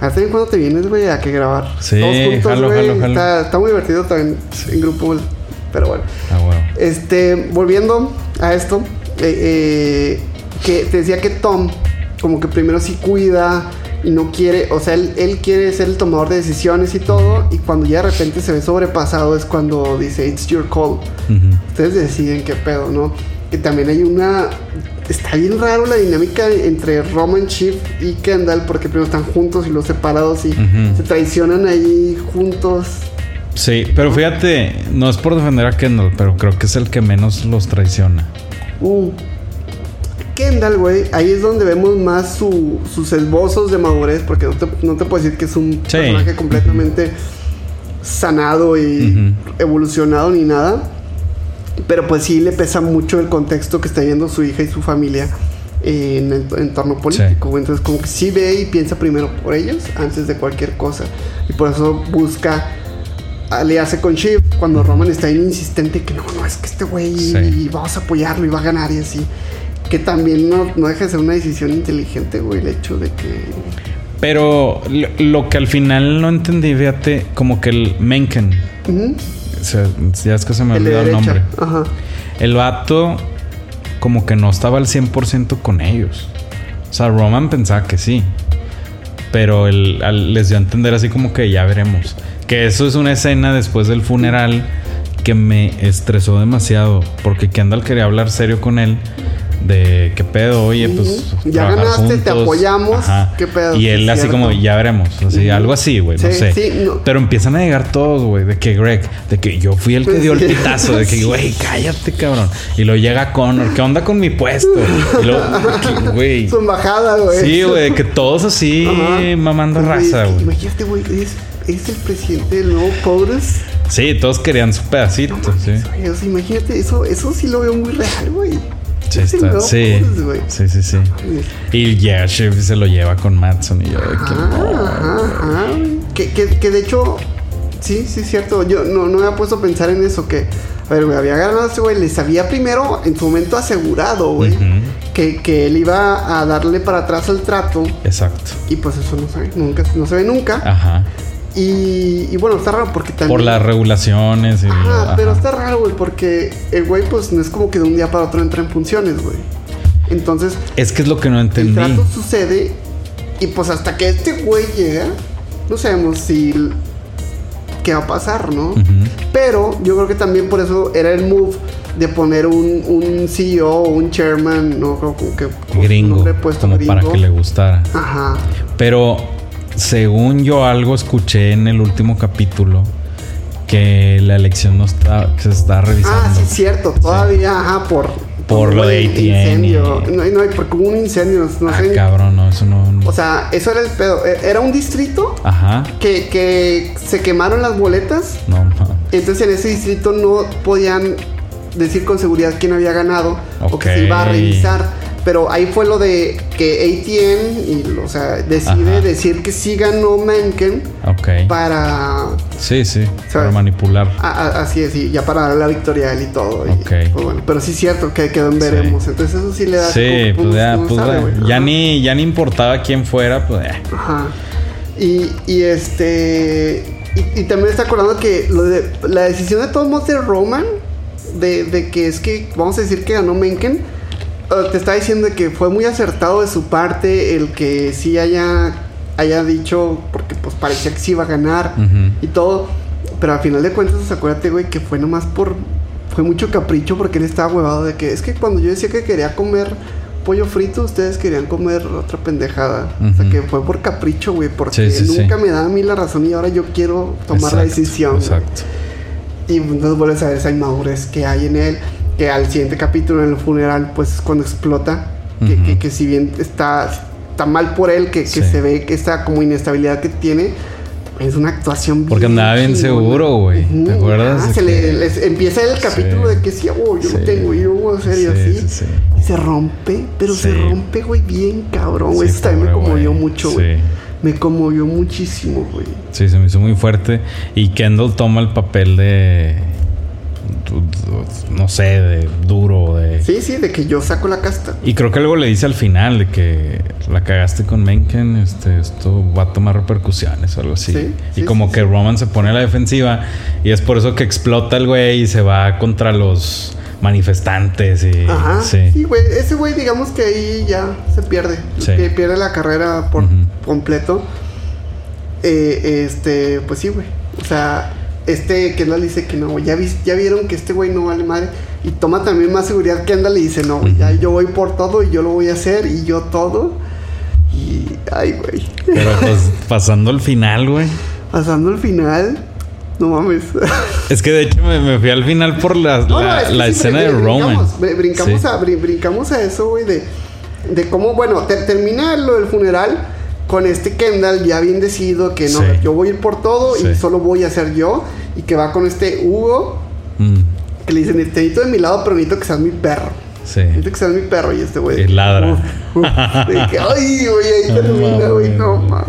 Hasta bien cuando te vienes, güey, a que grabar. Sí, Todos juntos, güey. Está, está muy divertido también en grupo. Pero bueno. Ah, bueno. Este, volviendo a esto, eh, eh, que te decía que Tom, como que primero sí cuida y no quiere, o sea, él, él quiere ser el tomador de decisiones y todo, y cuando ya de repente se ve sobrepasado es cuando dice, it's your call. Ustedes deciden qué pedo, ¿no? Que también hay una. Está bien raro la dinámica entre Roman, Chief y Kendall, porque primero están juntos y los separados y se traicionan ahí juntos. Sí, pero fíjate, no es por defender a Kendall, pero creo que es el que menos los traiciona. Uh. Kendall, güey, ahí es donde vemos más su- sus esbozos de madurez, porque no te, no te puedo decir que es un Sí. personaje completamente sanado y evolucionado ni nada. Pero pues sí le pesa mucho el contexto que está viendo su hija y su familia en el entorno político. Entonces como que sí ve y piensa primero por ellos antes de cualquier cosa. Y por eso busca aliarse con Shiv cuando Roman está bien insistente que no, no, es que este güey Sí. vamos a apoyarlo y va a ganar y así. Que también no, no deja de ser una decisión inteligente, güey, el hecho de que... Pero lo, lo que al final no entendí, fíjate, como que el Menken, Ujú, o sea, ya es que se me el olvidó el nombre. Ajá. El vato como que no estaba al 100% con ellos. O sea, Roman pensaba que sí. Pero al- les dio a entender así como que ya veremos. Que eso es una escena después del funeral que me estresó demasiado. Porque Kendall quería hablar serio con él. De qué pedo, oye, pues. Ujú. Ya ganaste, te apoyamos, qué pedo, Y sí, él así cierto. como, ya veremos. Así, algo así, güey, no Sí, sé. sí, no. Pero empiezan a llegar todos, güey. De que Greg, de que yo fui el que Pues dio el sí. pitazo. De que, Sí. güey, cállate, cabrón. Y luego llega Connor, ¿qué onda con mi puesto? Y luego, güey. Su embajada, güey. Sí, güey, que todos así Ajá. mamando raza, güey. Imagínate, güey, es, es el presidente del nuevo POTUS. Sí, todos querían su pedacito, sí. Güey, o sea, imagínate, eso, eso sí lo veo muy real, güey. Sí, el está. Sí. Sí, sí, sí. Y Chef se lo lleva con Matson y yo que Ajá. Que, que, que de hecho, sí, sí es cierto. Yo no, no me había puesto a pensar en eso. Que, a ver, güey, había ganado ese güey. Les había primero en su momento asegurado, güey, que, que él iba a darle para atrás al trato. Exacto. Y pues eso no se ve nunca. No se ve nunca. Ajá. Y, y bueno, está raro porque también. Por las regulaciones y Ajá, ajá. pero está raro, güey, porque el güey, pues no es como que de un día para otro entra en funciones, güey. Entonces, Es que es lo que no el entendí. trato sucede y pues hasta que este güey llega, no sabemos si qué va a pasar, ¿no? Pero yo creo que también por eso era el move de poner un, un CEO o un chairman, no creo que Gringo. puesto Como para gringo. que le gustara. Ajá. Pero según yo algo escuché en el último capítulo que la elección no está, que se está revisando. Ah, sí, cierto, todavía, ajá, por Por lo de incendio. No, no, porque hubo un incendio, no ah, sé. cabrón, no, eso no. O sea, eso era el pedo. E- Era un distrito Ajá. que, que se quemaron las boletas. No, ma. Entonces en ese distrito no podían decir con seguridad quién había ganado o que se iba a revisar. Pero ahí fue lo de que ATN, y, o sea, decide Ajá. decir que sí ganó Mencken Ok. para. Sí, sí. Para manipular. a- a- así es, y ya para dar la victoria a él y todo. y, pues bueno, pero sí es cierto que quedó en Sí. veremos. Entonces eso sí le da. Sí, como pues ya, pues sabe, ya, ni, ya ni importaba quién fuera, pues eh. Ajá. Y, y este. Y, y también está acordando que lo de, la decisión de todos modos de Roman, de, de que es que, vamos a decir que ganó Mencken, te está diciendo que fue muy acertado de su parte el que sí haya haya dicho, porque pues parecía que sí iba a ganar y todo. Pero al final de cuentas, acuérdate, güey, que fue nomás por. Fue mucho capricho porque él estaba huevado de que es que cuando yo decía que quería comer pollo frito, ustedes querían comer otra pendejada. O sea que fue por capricho, güey, porque Sí, sí, nunca sí. me da a mí la razón y ahora yo quiero tomar la decisión. Exacto. Y entonces vuelves a ver esa inmadurez que hay en él, que al siguiente capítulo en el funeral, pues es cuando explota, que, Ujú. que, que si bien está, está mal por él, que, que Sí. se ve que esta como inestabilidad que tiene, es una actuación Porque andaba bien seguro, güey. ¿Te acuerdas Ah, se que- le, les- empieza el capítulo Sí. de que sí, oh, yo Sí. lo tengo, yo voy a hacer y Sí, así. sí, sí. Y se rompe, pero se rompe, güey, bien cabrón, güey. Eso también me conmovió mucho, güey. Me conmovió muchísimo, güey. Sí, se me hizo muy fuerte. Y Kendall toma el papel de. Sé, de duro, de. Sí, sí, de que yo saco la casta. Y creo que algo le dice al final de que la cagaste con Menken, este, esto va a tomar repercusiones o algo así. Sí, y sí, como sí, que Roman se pone a la defensiva y es por eso que explota el güey y se va contra los manifestantes y Ajá. sí. Sí, güey. Ese güey, digamos que ahí ya se pierde. Sí. Que pierde la carrera por completo. Eh, este, pues sí, güey. O sea, este Kendall dice que no, ya, ya vieron que este güey no vale madre. Y toma también más seguridad. Kendall le dice, no, ya yo voy por todo y yo lo voy a hacer y yo todo. Y, ay, güey. Pero pues pasando al final, güey. Pasando el final, no mames. Es que de hecho me, me fui al final por la, No, la, no, es que la sí, escena de Roman. Brincamos, br- brincamos, Sí. a, brin- brincamos a eso, güey, de, de cómo, bueno, ter- termina lo del funeral con este Kendall ya bien decidido que no, Sí. yo voy a ir por todo y solo voy a ser yo. Y que va con este Hugo, Mm, que le dice, te necesito de mi lado, pero necesito que seas mi perro. sí. Necesito que seas mi perro. Y este güey... Y ladra. uf, uf, de que, ay, güey, ahí termina, güey, no mames.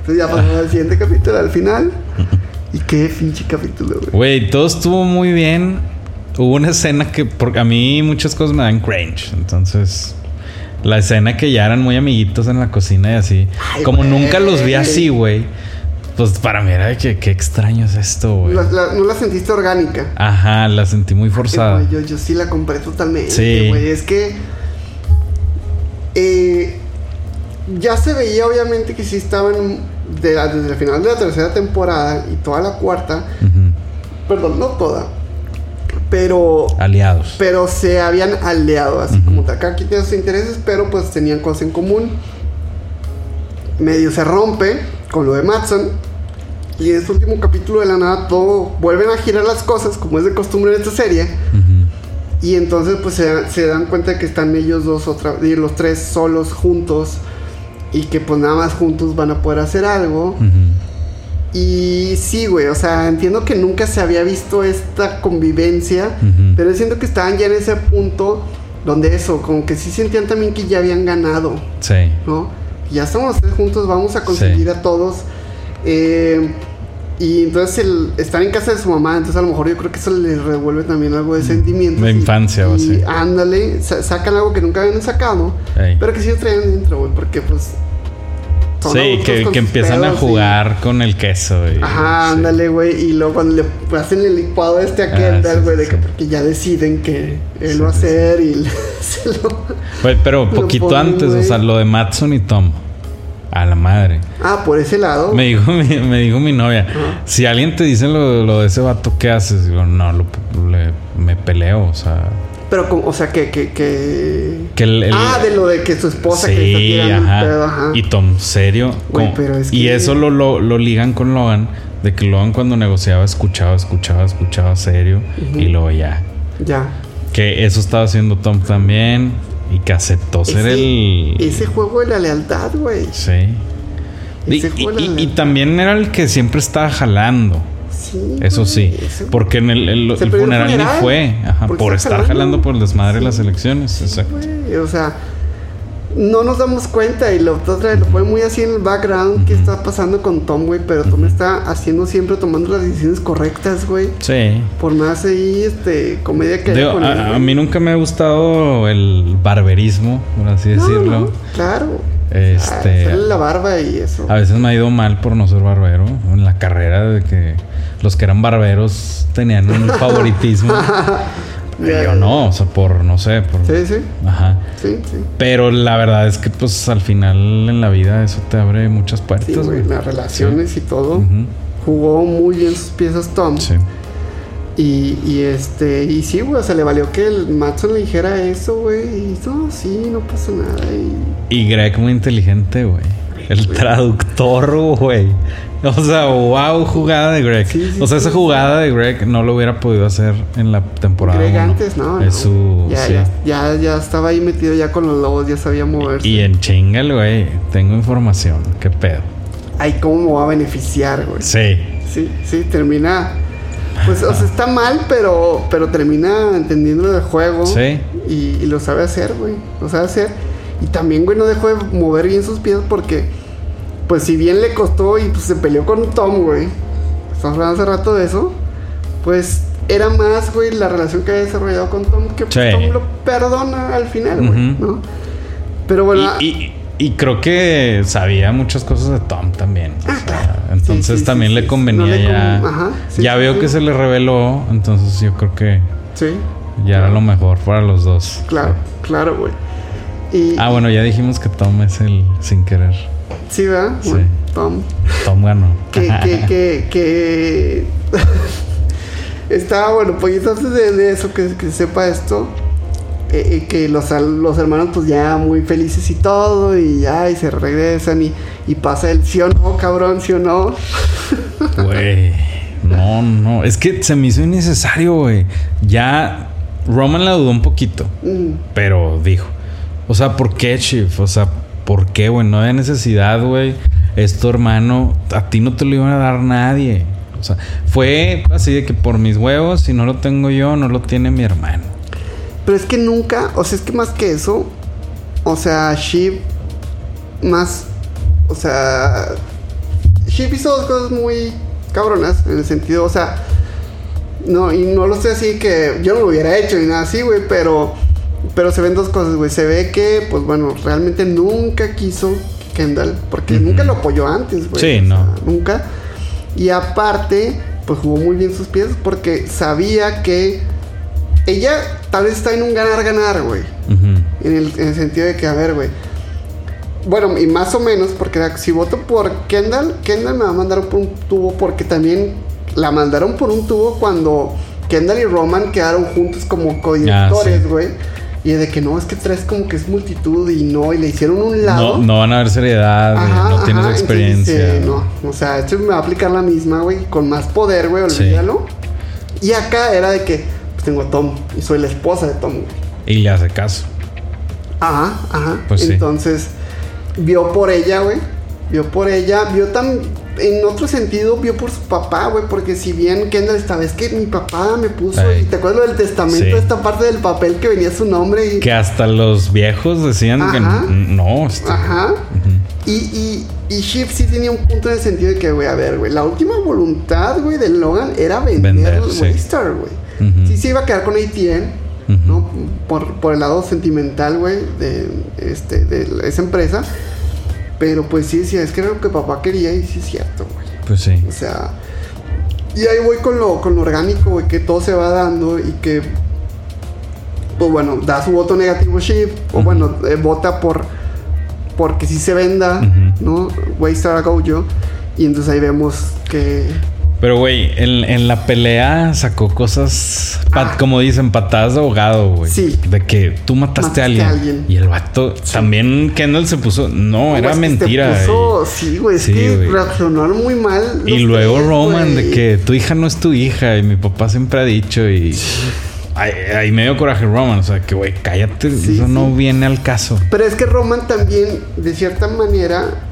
Entonces ya pasamos al siguiente capítulo, al final. Y qué pinche capítulo, güey. Güey, todo estuvo muy bien. Hubo una escena que, porque a mí muchas cosas me dan cringe. Entonces, la escena que ya eran muy amiguitos en la cocina y así. Ay, Como nunca los vi así, güey. Pues para mí era de que qué extraño es esto, güey. No la sentiste orgánica. Ajá, la sentí muy forzada. yo, yo sí la compré totalmente, Sí. güey. Es que. eh, ya se veía, obviamente, que sí estaban. de la- desde el final de la tercera temporada y toda la cuarta. Perdón, no toda. Pero. Aliados. Pero se habían aliado, así como. Cada quien tenía sus intereses, pero pues tenían cosas en común. Medio se rompe con lo de Matson. Y en este último capítulo de la nada, todo vuelven a girar las cosas, como es de costumbre en esta serie. Y entonces pues se, se dan cuenta de que están ellos dos otra y los tres solos juntos y que pues nada más juntos van a poder hacer algo. Ujú. Y sí, güey, o sea, entiendo que nunca se había visto esta convivencia, pero siento que estaban ya en ese punto donde eso, como que sí sentían también que ya habían ganado, Sí. ¿no? Ya estamos los tres juntos, vamos a conseguir Sí. a todos. Eh, y entonces el, están en casa de su mamá, entonces a lo mejor yo creo que eso les revuelve también algo de sentimientos. De y- infancia o así. Ándale, sa- sacan algo que nunca habían sacado, Ey. pero que sí traían dentro, güey, porque pues... Sí, que, con que empiezan a y- jugar con el queso. y- Ajá, sí. ándale, güey. Y luego cuando le hacen el licuado este a Ah, Kendall, sí, güey, sí, de que porque ya deciden que él va a hacer y le- se lo. Güey, pero poquito ponen, antes, o sea, lo de Matson y Tom. A la madre. Ah, por ese lado. Me dijo mi, me dijo mi novia, si alguien te dice lo, lo de ese vato, ¿qué haces? Digo, no, lo, le- me peleo, o sea... Pero, como, o sea, que. que, que... Que el, el- ah, de lo de que su esposa que le está Sí, tirando ajá. pedo, ajá. Y Tom, serio. Güey, pero es Y que- eso lo, lo, lo ligan con Logan, de que Logan cuando negociaba escuchaba, escuchaba, escuchaba serio. Y luego ya. Ya. Que eso estaba haciendo Tom también. Y que aceptó ser el... Ese juego de la lealtad, güey. Sí. Y, y- y- y también era el que siempre estaba jalando. Sí. Eso sí. Porque en el, funeral, funeral, ni fue. Ajá, por estar jalando. jalando por el desmadre de las Sí. elecciones. Exacto. Güey, o sea, no nos damos cuenta y lo otra vez lo pone muy así en el background que está pasando con Tom, güey, pero Tom está haciendo siempre tomando las decisiones correctas, güey. Sí. Por más ahí, este, comedia que haya Digo, con él, a, a güey. mí nunca me ha gustado el barberismo, por así No, decirlo. no, claro. Este- Ah, sale la barba y eso. A veces me ha ido mal por no ser barbero. En la carrera de que los que eran barberos tenían un favoritismo. Ya- Yo no, o sea, por, no sé, por... Sí, sí, Ajá. sí, sí. Pero la verdad es que, pues, al final en la vida eso te abre muchas puertas, Sí, güey, las relaciones y todo. Jugó muy bien sus piezas Tom. Sí. Y, y este, y sí, güey, o sea, le valió que el Matson le dijera eso, güey. Y no, sí, no pasa nada. Y Y Greg muy inteligente, güey. El traductor, güey. O sea, wow, jugada de Greg. Sí, sí, o sea, esa jugada de Greg no lo hubiera podido hacer en la temporada. Greg uno. antes, no. Es no. su. Ya, sí. ya, ya, ya estaba ahí metido ya con los lobos, ya sabía moverse. Y en chinga, güey. Tengo información. ¿Qué pedo? Ay, ¿cómo me va a beneficiar, güey? Sí. Sí, sí, termina. Pues, o sea, está mal, pero, pero termina entendiendo el juego. Sí. Y, y lo sabe hacer, güey. Lo sabe hacer. Y también, güey, no dejó de mover bien sus pies porque, pues, si bien le costó y pues, se peleó con Tom, güey. Estamos hablando hace rato de eso. Pues era más, güey, la relación que había desarrollado con Tom que Sí. Tom lo perdona al final, güey. ¿no? Pero bueno, Y, y- y creo que sabía muchas cosas de Tom también. O sea, entonces Ah, Sí, sí, también le convenía No le ya. con- ajá, ya veo que se le reveló. Entonces yo creo que sí, ya era lo mejor para los dos. claro, claro, güey. Y, Ah, bueno, ya dijimos que Tom es el sin querer. Sí, ¿verdad? Sí. Bueno, Tom. Tom ganó. Que, que, que, que... Estaba, bueno, pues antes de, de eso, que, que sepa esto, eh, eh, que los, los hermanos pues ya muy felices y todo, y ya, y se regresan, y, y pasa el sí o no, cabrón, sí o no. Güey. No, no. Es que se me hizo innecesario, güey. Ya Roman la dudó un poquito. Mm, Pero dijo. O sea, ¿por qué, Chief? O sea, ¿por qué, güey? No hay necesidad, güey. Es tu hermano. A ti no te lo iban a dar nadie. O sea, fue así de que por mis huevos, si no lo tengo yo, no lo tiene mi hermano. Pero es que nunca, o sea, es que más que eso, o sea, Sheep más, o sea, Sheep hizo dos cosas muy cabronas en el sentido, o sea, no, y no lo sé así que yo no lo hubiera hecho ni nada así, güey, pero, pero se ven dos cosas, güey. Se ve que, pues bueno, realmente nunca quiso Kendall, porque nunca lo apoyó antes, güey. Sí, o sea, no. nunca. Y aparte, pues jugó muy bien sus pies porque sabía que ella tal vez está en un ganar-ganar, güey. En el, en el sentido de que, a ver, güey. Bueno, y más o menos, porque si voto por Kendall, Kendall me va a mandar por un tubo porque también la mandaron por un tubo cuando Kendall y Roman quedaron juntos como codirectores, Ah, sí. Y de que no, es que tres como que es multitud y no, y le hicieron un lado. No, no van a haber seriedad. Ajá, no tienes ajá, experiencia. dice, no, o sea, esto me va a aplicar la misma, güey, con más poder, güey, Sí. olvídalo. Y acá era de que, pues tengo a Tom y soy la esposa de Tom, güey. Y le hace caso. Ajá, ajá. Pues sí. Entonces, vio por ella, güey. Vio por ella, vio tan. En otro sentido, vio por su papá, güey. Porque si bien Kendall estaba, es que mi papá me puso. Y te acuerdas del testamento, Sí. esta parte del papel que venía su nombre. Y, Que hasta los viejos decían que Ajá. no. este- Ajá. Ujú. Y, y, y Shiv sí tenía un punto en el sentido de que, güey, a ver, güey, la última voluntad, güey, de Logan era vender, sí. Waystar, güey. Ujú. Sí se iba a quedar con ATN. ¿no? Por, por el lado sentimental, güey, de, este, de esa empresa. Pero pues sí decía, es que era lo que papá quería y sí es cierto, güey. Pues sí. O sea, y ahí voy con lo, con lo orgánico, güey, que todo se va dando y que, pues bueno, da su voto negativo Shiv, o bueno, eh, vota por, porque si se venda, Ujú. ¿no? Waystar a Gojo. Y entonces ahí vemos que, Pero, güey, en, en la pelea sacó cosas, pat- Ah. como dicen, patadas de ahogado, güey. Sí. De que tú mataste, Mataste a, alguien. a alguien. Y el vato, también Kendall se puso, no, era mentira. te puso- sí, güey, es Sí, que reaccionaron muy mal. Y, luego Roman, de que tu hija no es tu hija. Y mi papá siempre ha dicho. Y ahí, me dio coraje Roman. O sea, que, güey, cállate. Sí, eso no viene al caso. Pero es que Roman también, de cierta manera,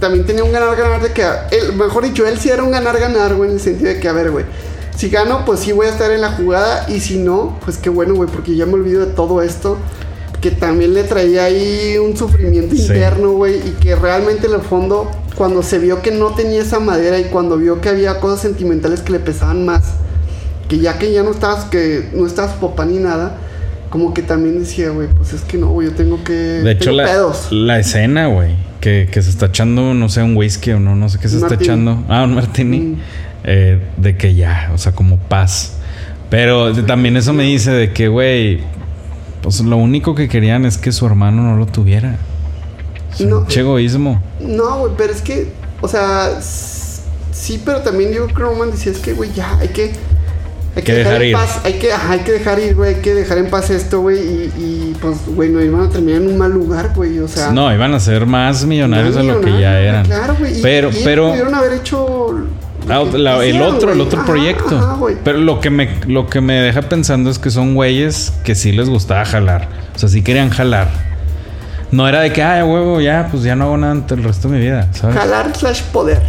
también tenía un ganar-ganar de que, él, mejor dicho, él sí era un ganar-ganar, güey, en el sentido de que, a ver, güey, si gano, pues sí voy a estar en la jugada, y si no, pues qué bueno, güey, porque ya me olvido de todo esto, que también le traía ahí un sufrimiento Sí. interno, güey, y que realmente en el fondo, cuando se vio que no tenía esa madera y cuando vio que había cosas sentimentales que le pesaban más, que ya que ya no estabas, que no estabas papá ni nada, como que también decía, güey, pues es que no, güey, yo tengo que... De hecho, la, pedos. la escena, güey, que, que se está echando, no sé, un whisky o no, no sé qué se Un está martini. echando. Ah, un martini. Mm. eh, de que ya, o sea, como paz. Pero también eso me dice de que, güey, pues lo único que querían es que su hermano no lo tuviera. No. Che egoísmo. No, güey, pero es que, o sea, sí, pero también yo creo que Roman decía, es que, güey, ya, hay que... Hay Que dejar ir. paz, hay que, ajá, hay que dejar ir, güey, hay que dejar en paz esto, güey, y, y, pues, güey, no iban a terminar en un mal lugar, güey, o sea... no, iban a ser más millonarios de lo que ya eran. Claro, güey. Pero, y pero. Pudieron haber hecho. Ah, que la- el otro, el otro Ajá, proyecto. ajá. Pero lo que me lo que me deja pensando es que son güeyes que sí les gustaba jalar. O sea, sí querían jalar. No era de que, ay, huevo, ya, pues ya no hago nada ante el resto de mi vida, ¿sabes? Jalar slash poder.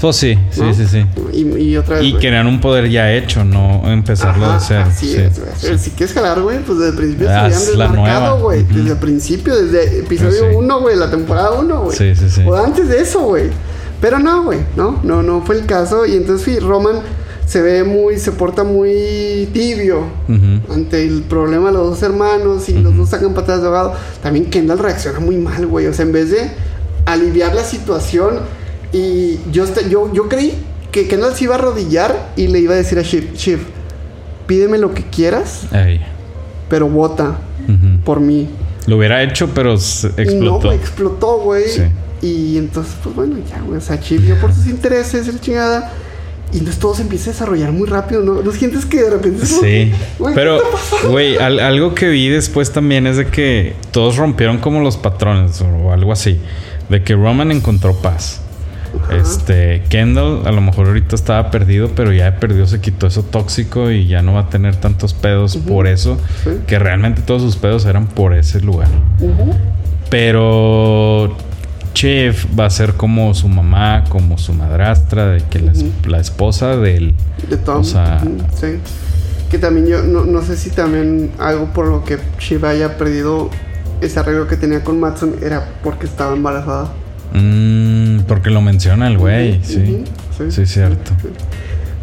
Pues sí, sí, ¿no? sí, sí. Y, y otra vez. Y un poder ya hecho, no empezarlo Ajá, de cero. Así Sí, es, güey. sí. Si quieres jalar, güey, pues desde el principio se Haz habían desmarcado, güey. Desde el principio, desde episodio Pues sí. 1, güey, la temporada 1, güey. Sí, sí, sí. O antes de eso, güey. Pero no, güey, no, no, no fue el caso. Y entonces, sí, Roman se ve muy, se porta muy tibio Ujú. ante el problema de los dos hermanos y los dos sacan patadas de ahogado. También Kendall reacciona muy mal, güey. O sea, en vez de aliviar la situación y yo, esta- yo, yo creí que Kendall se iba a arrodillar y le iba a decir a Shiv, Shiv, pídeme lo que quieras, Ey. pero vota por mí. Lo hubiera hecho, pero Y no, explotó. güey, explotó. Sí. Y entonces, pues bueno, ya, güey. O sea, Shiv vio por sus intereses, la chingada. Y entonces todo se empieza a desarrollar muy rápido, ¿no? ¿No sientes que de repente... Sí, ¿qué pero, güey, al- algo que vi después también es de que todos rompieron como los patrones o algo así. De que Roman encontró paz. Este, Kendall a lo mejor ahorita estaba perdido, pero ya perdió, se quitó eso tóxico y ya no va a tener tantos pedos por eso. Sí. Que realmente todos sus pedos eran por ese lugar. Pero Chef va a ser como su mamá, como su madrastra, de que la, es- la esposa del... De Tom. O sea- Ujú, sí. Que también yo no, no sé si también algo por lo que Shiva haya perdido ese arreglo que tenía con Matson era porque estaba embarazada. Mm, porque lo menciona el güey, Ujú, sí. ujú, Sí, cierto. sí.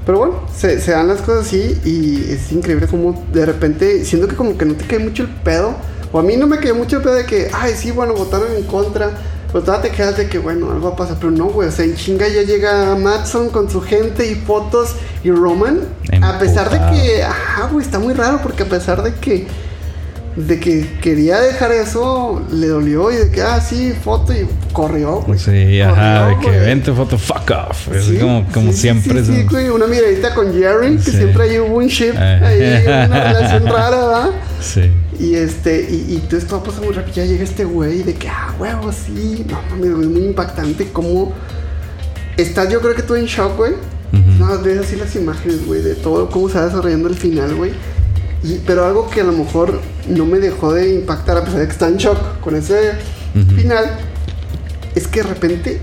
Pero bueno, se, se dan las cosas así y es increíble como de repente, siento que como que no te cae mucho el pedo, o a mí no me cayó mucho el pedo de que, ay, sí, bueno, votaron en contra, pero todavía te quedas de que, bueno, algo va a pasar, pero no, güey, o sea, en chinga ya llega Matson con su gente y fotos y Roman, a pesar de que, ajá, güey, está muy raro porque a pesar de que de que quería dejar eso, le dolió y de que, ah, sí, foto y corrió, güey. Sí, ajá, de que güey. vente foto, fuck off. Es Sí, como, como sí, siempre. Sí, sí, güey, una miradita con Jerry, que siempre hay un ship, Eh. ahí, una relación rara, ¿verdad? sí. Y este, y, y entonces todo pasa muy rápido. Ya llega este güey de que, ah, huevo, sí. No mames, güey, muy impactante cómo estás, yo creo que tú en shock, güey. No, ves así las imágenes, güey, de todo cómo se va desarrollando el final, güey. Pero algo que a lo mejor no me dejó de impactar, a pesar de que está en shock con ese final, es que de repente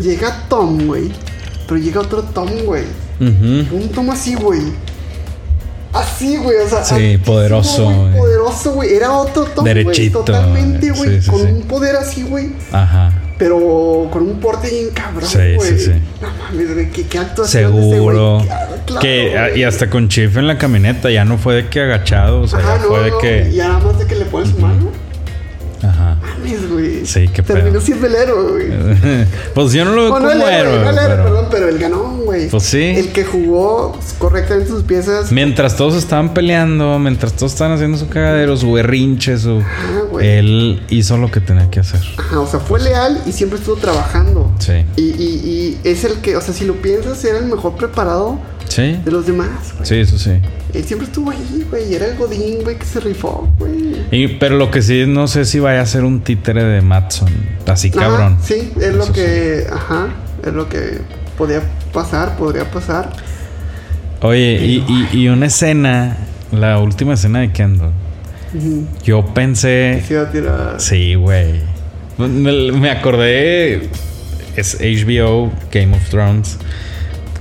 llega Tom, güey. Pero llega otro Tom, güey. Un Tom así, güey. Así, güey, o sea. Sí, poderoso, güey. Poderoso, güey. Era otro Tom, güey. Derechito, Totalmente, güey. güey. Sí, sí, con sí. un poder así, güey. Ajá. Pero con un porte bien cabrón, Sí, güey. sí, sí. No mames, güey. ¿Qué, qué actuación Seguro. Claro, que, güey. y hasta con Chief en la camioneta ya no fue de que agachado, o sea, Ajá, ya no, fue de no, que. Y nada más de que le pones su mano. Güey. Sí, qué pedo. Terminó siendo el héroe, güey. pues yo no lo veo Bueno, como el héroe, héroe. no el héroe, pero- perdón, pero el ganó, güey. Pues sí. El que jugó correctamente sus piezas. Mientras todos estaban peleando, mientras todos estaban haciendo su cagadero, su berrinche, su... Güey. Él hizo lo que tenía que hacer. Ajá, o sea, fue leal y siempre estuvo trabajando. Sí. Y, y, y es el que, o sea, si lo piensas, era el mejor preparado Sí. de los demás, güey. Sí, eso sí. Él siempre estuvo ahí, güey. y Era el Godín, güey, que se rifó, güey. Y, pero lo que sí, no sé si vaya a ser un títere de Matson. Así Ajá, cabrón. sí, es lo que, ajá, es lo que podía pasar, podría pasar. Oye, y, y, y una escena, la última escena de Kendall. Yo pensé... Se iba a tirar. Sí, güey. Me, me acordé. Es HBO, Game of Thrones.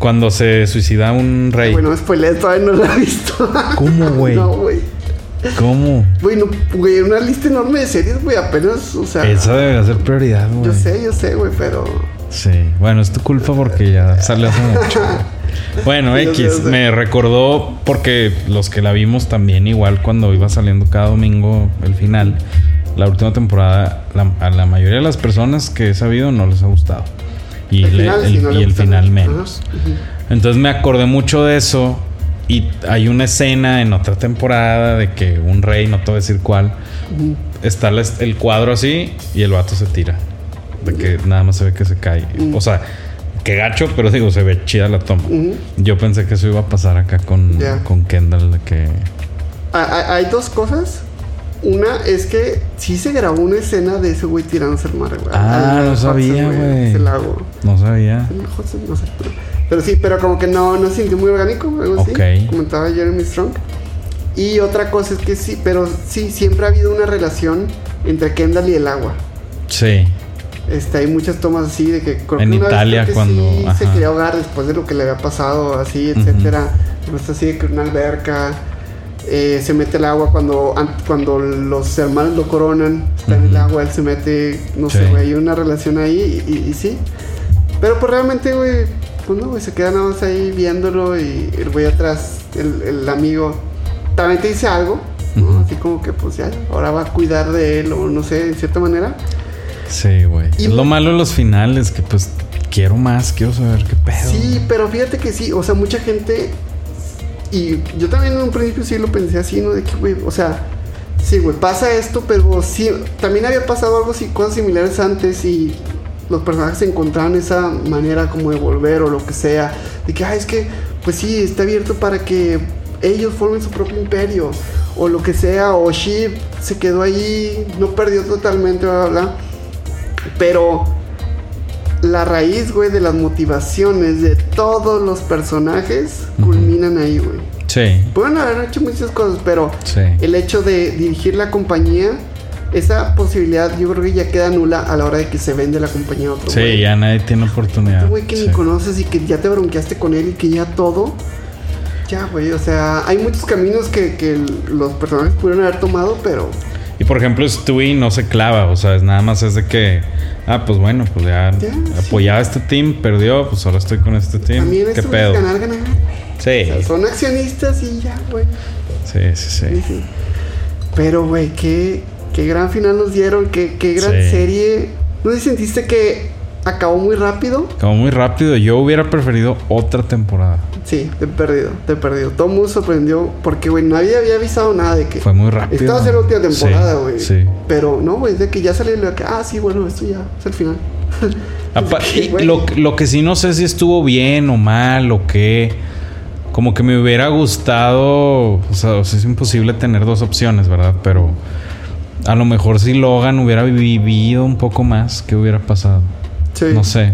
Cuando se suicida un rey. Bueno, spoiler, todavía no lo he visto. ¿Cómo, güey? no, güey. ¿Cómo? Güey, no, güey, una lista enorme de series, güey, apenas, o sea. Esa debería ser prioridad, güey. Yo sé, yo sé, güey, pero. Sí. Bueno, es tu culpa porque ya salió hace mucho. Bueno, Sí, yo sé, X, sé. me recordó porque los que la vimos también igual cuando iba saliendo cada domingo el final, la última temporada, la- a la mayoría de las personas que he sabido no les ha gustado. Y El final, el, no y final menos. Entonces me acordé mucho de eso Y hay una escena en otra temporada de que un rey, no te voy a decir cuál, está el, el cuadro así y el vato se tira. De que nada más se ve que se cae. O sea, que gacho, pero digo, se ve chida la toma. Yo pensé que eso iba a pasar acá con, con Kendall, de que... Hay, hay- hay dos cosas. Una es que sí se grabó una escena de ese güey tirándose al mar, güey. Ah, no sabía, güey. Lago. No sabía. El no sé. Pero, sí, pero como que no, no se sintió muy orgánico, algo así. Ok. Comentaba Jeremy Strong. Y otra cosa es que sí, pero sí, siempre ha habido una relación entre Kendall y el agua. Sí. Este, hay muchas tomas así de que En Italia, que cuando- sí se quería ahogar después de lo que le había pasado, así, etcétera. Pues así de que una alberca eh, se mete el agua cuando an- cuando los hermanos lo coronan, está en el agua, él se mete, no sé, Sí. güey, hay una relación ahí y, y- y sí. Pero pues realmente, güey, pues no, güey, se queda nada más ahí viéndolo y el güey atrás, el, el amigo, también te dice algo, ¿no? Así como que pues ya, ahora va a cuidar de él o no sé, en cierta manera. Sí, güey. Y- Es lo malo de los finales, que pues quiero más, quiero saber qué pedo. Sí, pero fíjate que sí, o sea, mucha gente. Y yo también en un principio sí lo pensé así, ¿no? De que, güey, o sea, sí, güey, pasa esto, pero sí, también había pasado algo así, cosas similares antes y los personajes encontraban esa manera como de volver o lo que sea. De que, ah, es que, pues sí, está abierto para que ellos formen su propio imperio o lo que sea, o Sheep se quedó ahí, no perdió totalmente, bla, bla, bla. Pero la raíz, güey, de las motivaciones de todos los personajes culminan ahí, güey. Sí. Pueden haber hecho muchas cosas, pero Sí. el hecho de dirigir la compañía, esa posibilidad yo creo que ya queda nula a la hora de que se vende la compañía a otro Sí, ya nadie tiene oportunidad. Otro güey que Sí. ni conoces y que ya te bronqueaste con él y que ya todo. Ya, güey, o sea, hay muchos caminos que, que los personajes pudieron haber tomado, pero por ejemplo, Stewie no se clava, o sea, es nada más es de que, ah, pues bueno, pues ya, Ya, sí. apoyaba a este team, perdió, pues ahora estoy con este team. también ¿Qué esto pedo? es ganar, ganar. Sí, O sea, son accionistas y ya, güey. sí, sí, sí. Sí, sí. Pero, güey, qué, qué gran final nos dieron, qué, qué gran Sí. serie. ¿No si sentiste que acabó muy rápido? Como muy rápido, yo hubiera preferido otra temporada. Sí, te he perdido, te he perdido. Todo el mundo sorprendió porque, güey, nadie había avisado nada de que... Fue muy rápido. Esta va a ser la última temporada, güey. Sí. Pero no, güey, de que ya salió lo que... Ah, sí, bueno, esto ya es el final. Y lo, lo que sí no sé si estuvo bien o mal o qué. Como que me hubiera gustado. O sea, o sea, es imposible tener dos opciones, ¿verdad? Pero a lo mejor si Logan hubiera vivido un poco más, ¿qué hubiera pasado? Sí. No sé.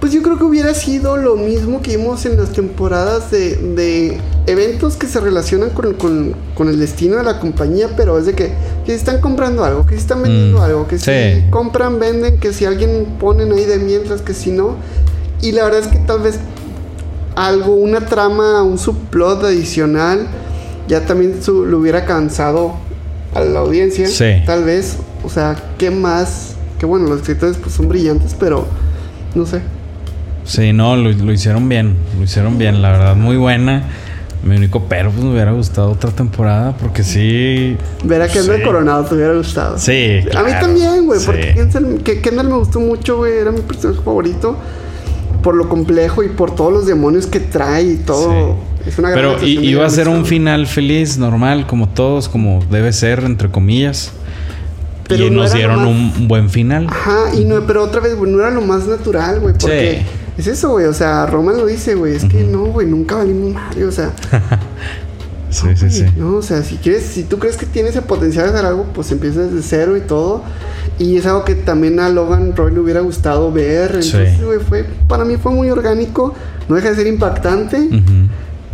Pues yo creo que hubiera sido lo mismo que vimos en las temporadas de, de eventos que se relacionan con, con- con el destino de la compañía, pero es de que, que si están comprando algo, que si están vendiendo Mm, algo, que sí. si compran, venden, que si alguien ponen ahí de mientras, que si no. Y la verdad es que tal vez algo, una trama, un subplot adicional, ya también su- lo hubiera cansado a la audiencia. Sí. Tal vez, o sea, ¿qué más? Que bueno, los escritores pues son brillantes, pero no sé. Sí, no, lo, lo hicieron bien. Lo hicieron bien, la verdad, muy buena. Mi único pero, pues me hubiera gustado otra temporada porque sí. Ver a Kendall Sí. Coronado te hubiera gustado. Sí. A mí también, güey, sí. porque Kendall, que Kendall me gustó mucho, güey, era mi personaje favorito por lo complejo y por todos los demonios que trae y todo. Es una gran Pero iba a ser un final feliz, normal, como todos, como debe ser, entre comillas. Pero y no nos dieron un buen final. Ajá, y no, pero otra vez, güey, no era lo más natural, güey, porque es eso, güey, o sea, Roman lo dice, güey, es que no, güey, nunca valimos madre, o sea, Sí, sí, sí. No, o sea, si quieres, si tú crees que tienes el potencial de hacer algo, pues empiezas desde cero y todo. Y es algo que también a Logan Roy le hubiera gustado ver. Sí. Entonces, güey, fue, para mí fue muy orgánico. No deja de ser impactante.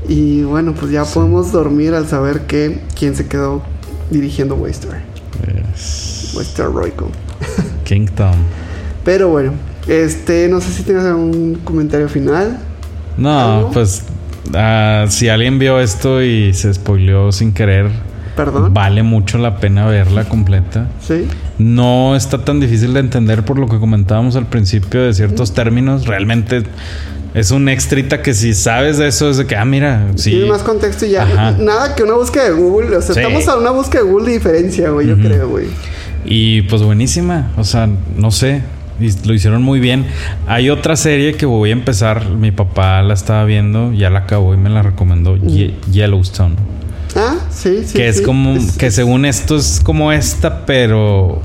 Y bueno, pues ya podemos dormir al saber que quién se quedó dirigiendo Waster. Es Waster Royco. Kingdom. Pero bueno, este, no sé si tienes algún comentario final. No, ¿Algo? pues ah, si alguien vio esto y se spoileó sin querer, Perdón. vale mucho la pena verla completa. Sí. No está tan difícil de entender por lo que comentábamos al principio de ciertos términos. Realmente es un extrita que si sabes de eso es de que, ah, mira, sí. Tiene más contexto y ya. Ajá. Nada que una búsqueda de Google. O sea, Sí. estamos a una búsqueda de Google de diferencia, güey, yo creo, güey. Y pues buenísima. O sea, no sé. Lo hicieron muy bien. Hay otra serie que voy a empezar. Mi papá la estaba viendo, ya la acabó y me la recomendó. Ye- Yellowstone. Ah, sí, sí. que es sí. como. que según esto es como esta, pero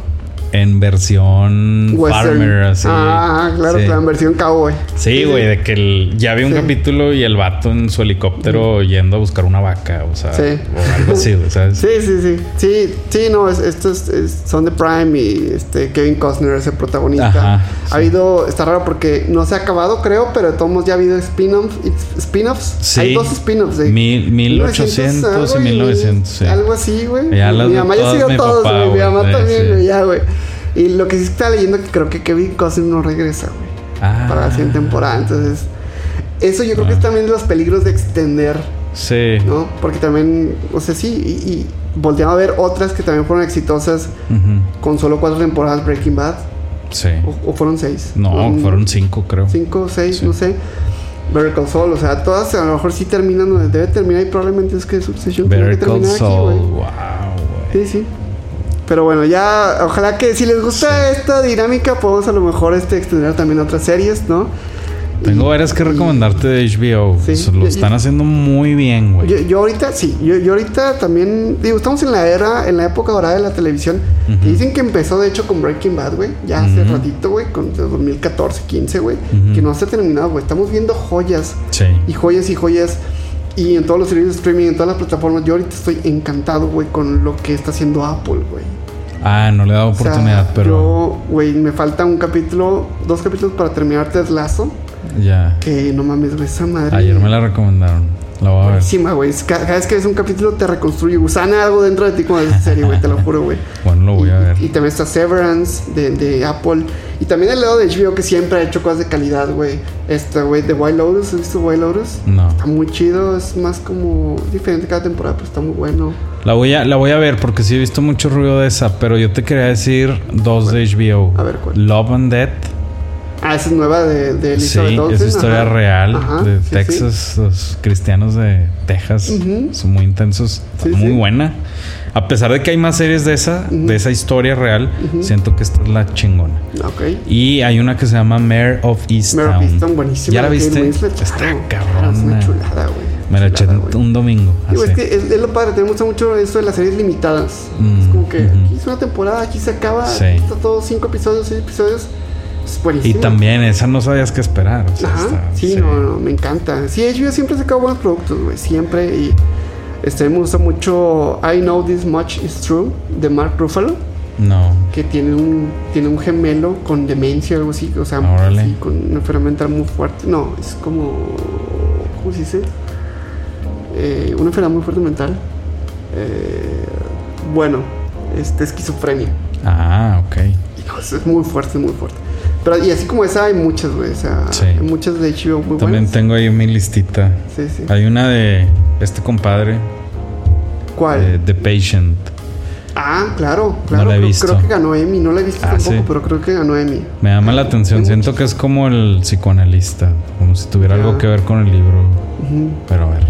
en versión Western. farmer, así. Ah, claro, Sí. claro, en versión cowboy. Sí, güey, de que el- ya vi un Sí. capítulo y el vato en su helicóptero yendo a buscar una vaca, o sea, Sí. o algo así, ¿sabes? Sí, sí, sí. Sí, sí, no, es- estos es- son de Prime y este Kevin Costner es el protagonista. Ajá, ha habido, está raro porque no se ha acabado, creo, pero todos ya ha habido spin-offs. spin-offs. Sí. Hay dos spin-offs de Mil- 1800 algo y 1900, sí. Algo así, güey. Ya las mi mamá ya mi todos. Mi mamá también, ya, güey. Y lo que sí está leyendo que creo que Kevin Costner no regresa, güey. Ah. Para la siguiente temporada. Entonces, eso yo creo que Ah. es también de los peligros de extender Sí. ¿no? Porque también, o sea, sí, y, y a ver otras que también fueron exitosas con solo cuatro temporadas Breaking Bad, Sí. o, o fueron seis. No, fueron cinco, creo. cinco, seis, Sí. no sé. Better Call Saul, o sea, todas a lo mejor sí terminan donde debe terminar y probablemente es que Succession tiene que terminar aquí, güey. Wow, güey. Sí, sí. Pero bueno, ya, ojalá que si les gusta esta dinámica, podemos a lo mejor este extender también a otras series, ¿no? Tengo varias que recomendarte de HBO. Sí. Lo están haciendo muy bien, güey. Yo, yo ahorita, sí, yo, yo ahorita también, digo, estamos en la era, en la época dorada de la televisión. Y dicen que empezó, de hecho, con Breaking Bad, güey. Ya hace ratito, güey, con de 2014, 15, güey. Ujú. Que no se ha terminado, güey. Estamos viendo joyas Sí. y joyas y joyas. Y en todos los servicios de streaming, en todas las plataformas. Yo ahorita estoy encantado, güey, con lo que está haciendo Apple, güey. Ah, no le he dado O sea, oportunidad, pero Yo, güey, me falta un capítulo, dos capítulos para terminar Ted Lasso. ya. Que no mames, güey, esa madre. Ayer me la recomendaron. La voy a ver. Buenísima, güey. Cada vez que ves un capítulo te reconstruye. Sana algo dentro de ti con esa serie, güey. Te lo juro, güey. Bueno, lo voy y, a ver. Y, también está Severance de, de Apple. Y también el lado de HBO que siempre ha hecho cosas de calidad, güey. Esta, güey, de Wild Lotus. ¿Has visto Wild Lotus? No. Está muy chido. Es más como diferente cada temporada, pero está muy bueno. La voy a, la voy a ver porque sí he visto mucho ruido de esa, pero yo te quería decir dos de HBO. A ver, ¿cuál? Love and Death. Ah, esa es nueva de, de Sí, Elizabeth Olsen. es historia ajá. real Ajá, de sí, sí. Texas. Los cristianos de Texas Ujú. son muy intensos. Sí, muy sí. buena. A pesar de que hay más series de esa, de esa historia real, siento que esta es la chingona. Ok. Y hay una que se llama Mayor of Easttown. Mare of Easttown, buenísima. ¿Ya la viste? Winslet, Está claro, cabrona. Es una chulada, güey. Me la eché un domingo. Digo, es que es, es lo padre, te gusta mucho esto de las series limitadas. Mm, es como que aquí es una temporada, aquí se acaba, Sí. aquí está todo cinco episodios, seis episodios. Es Y también esa no sabías qué esperar. o sea, Ajá, está- sí, No, no, me encanta. Sí, HBO siempre ha sacado buenos productos, güey, siempre. Y este, me gusta mucho I Know This Much Is True de Mark Ruffalo, No. que tiene un, tiene un gemelo con demencia o algo así, o sea, sí, con una enfermedad mental muy fuerte. No, es como. ¿Cómo se dice? Eh, una enfermedad muy fuerte mental. Eh, bueno, este, esquizofrenia. Ah, ok. Y no, es muy fuerte, muy fuerte. Pero y así como esa hay muchas, güey. O sea, Sí. hay muchas de HBO muy También buenas. tengo ahí mi listita. Sí, sí. Hay una de este compadre, ¿Cuál? de The Patient. Ah, claro, claro. la he creo, visto. creo que ganó Emmy. No la he visto Ah, tampoco, sí. pero creo que ganó Emmy. Me llama la atención. Siento que es como el psicoanalista. Como si tuviera Ya. algo que ver con el libro. Ujú. Pero a ver.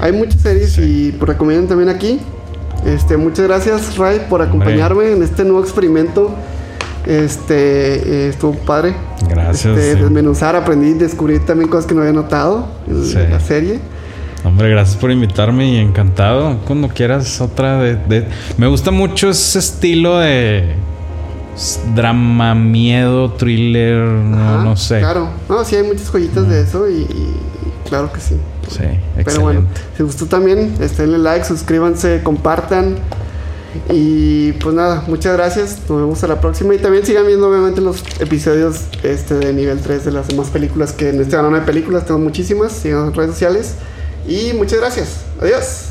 Hay muchas series y pues, recomiendan también aquí. Este, muchas gracias, Ray, por acompañarme en este nuevo experimento. Este, eh, estuvo padre. Gracias, Este, sí. Desmenuzar, aprendí, descubrí también cosas que no había notado en Sí. la serie. Hombre, gracias por invitarme y encantado. Cuando quieras otra de, de- Me gusta mucho ese estilo de drama, miedo, thriller, no, Ajá, no sé. Claro, no, sí hay muchas joyitas de eso y, y claro que sí. Sí, Pero excelente. bueno, si gustó también, denle like, suscríbanse, compartan. Y pues nada, muchas gracias. Nos vemos a la próxima. Y también sigan viendo obviamente los episodios este, de nivel 3 de las demás películas que en este canal hay películas, tengo muchísimas. Sigan en redes sociales. Y muchas gracias. Adiós.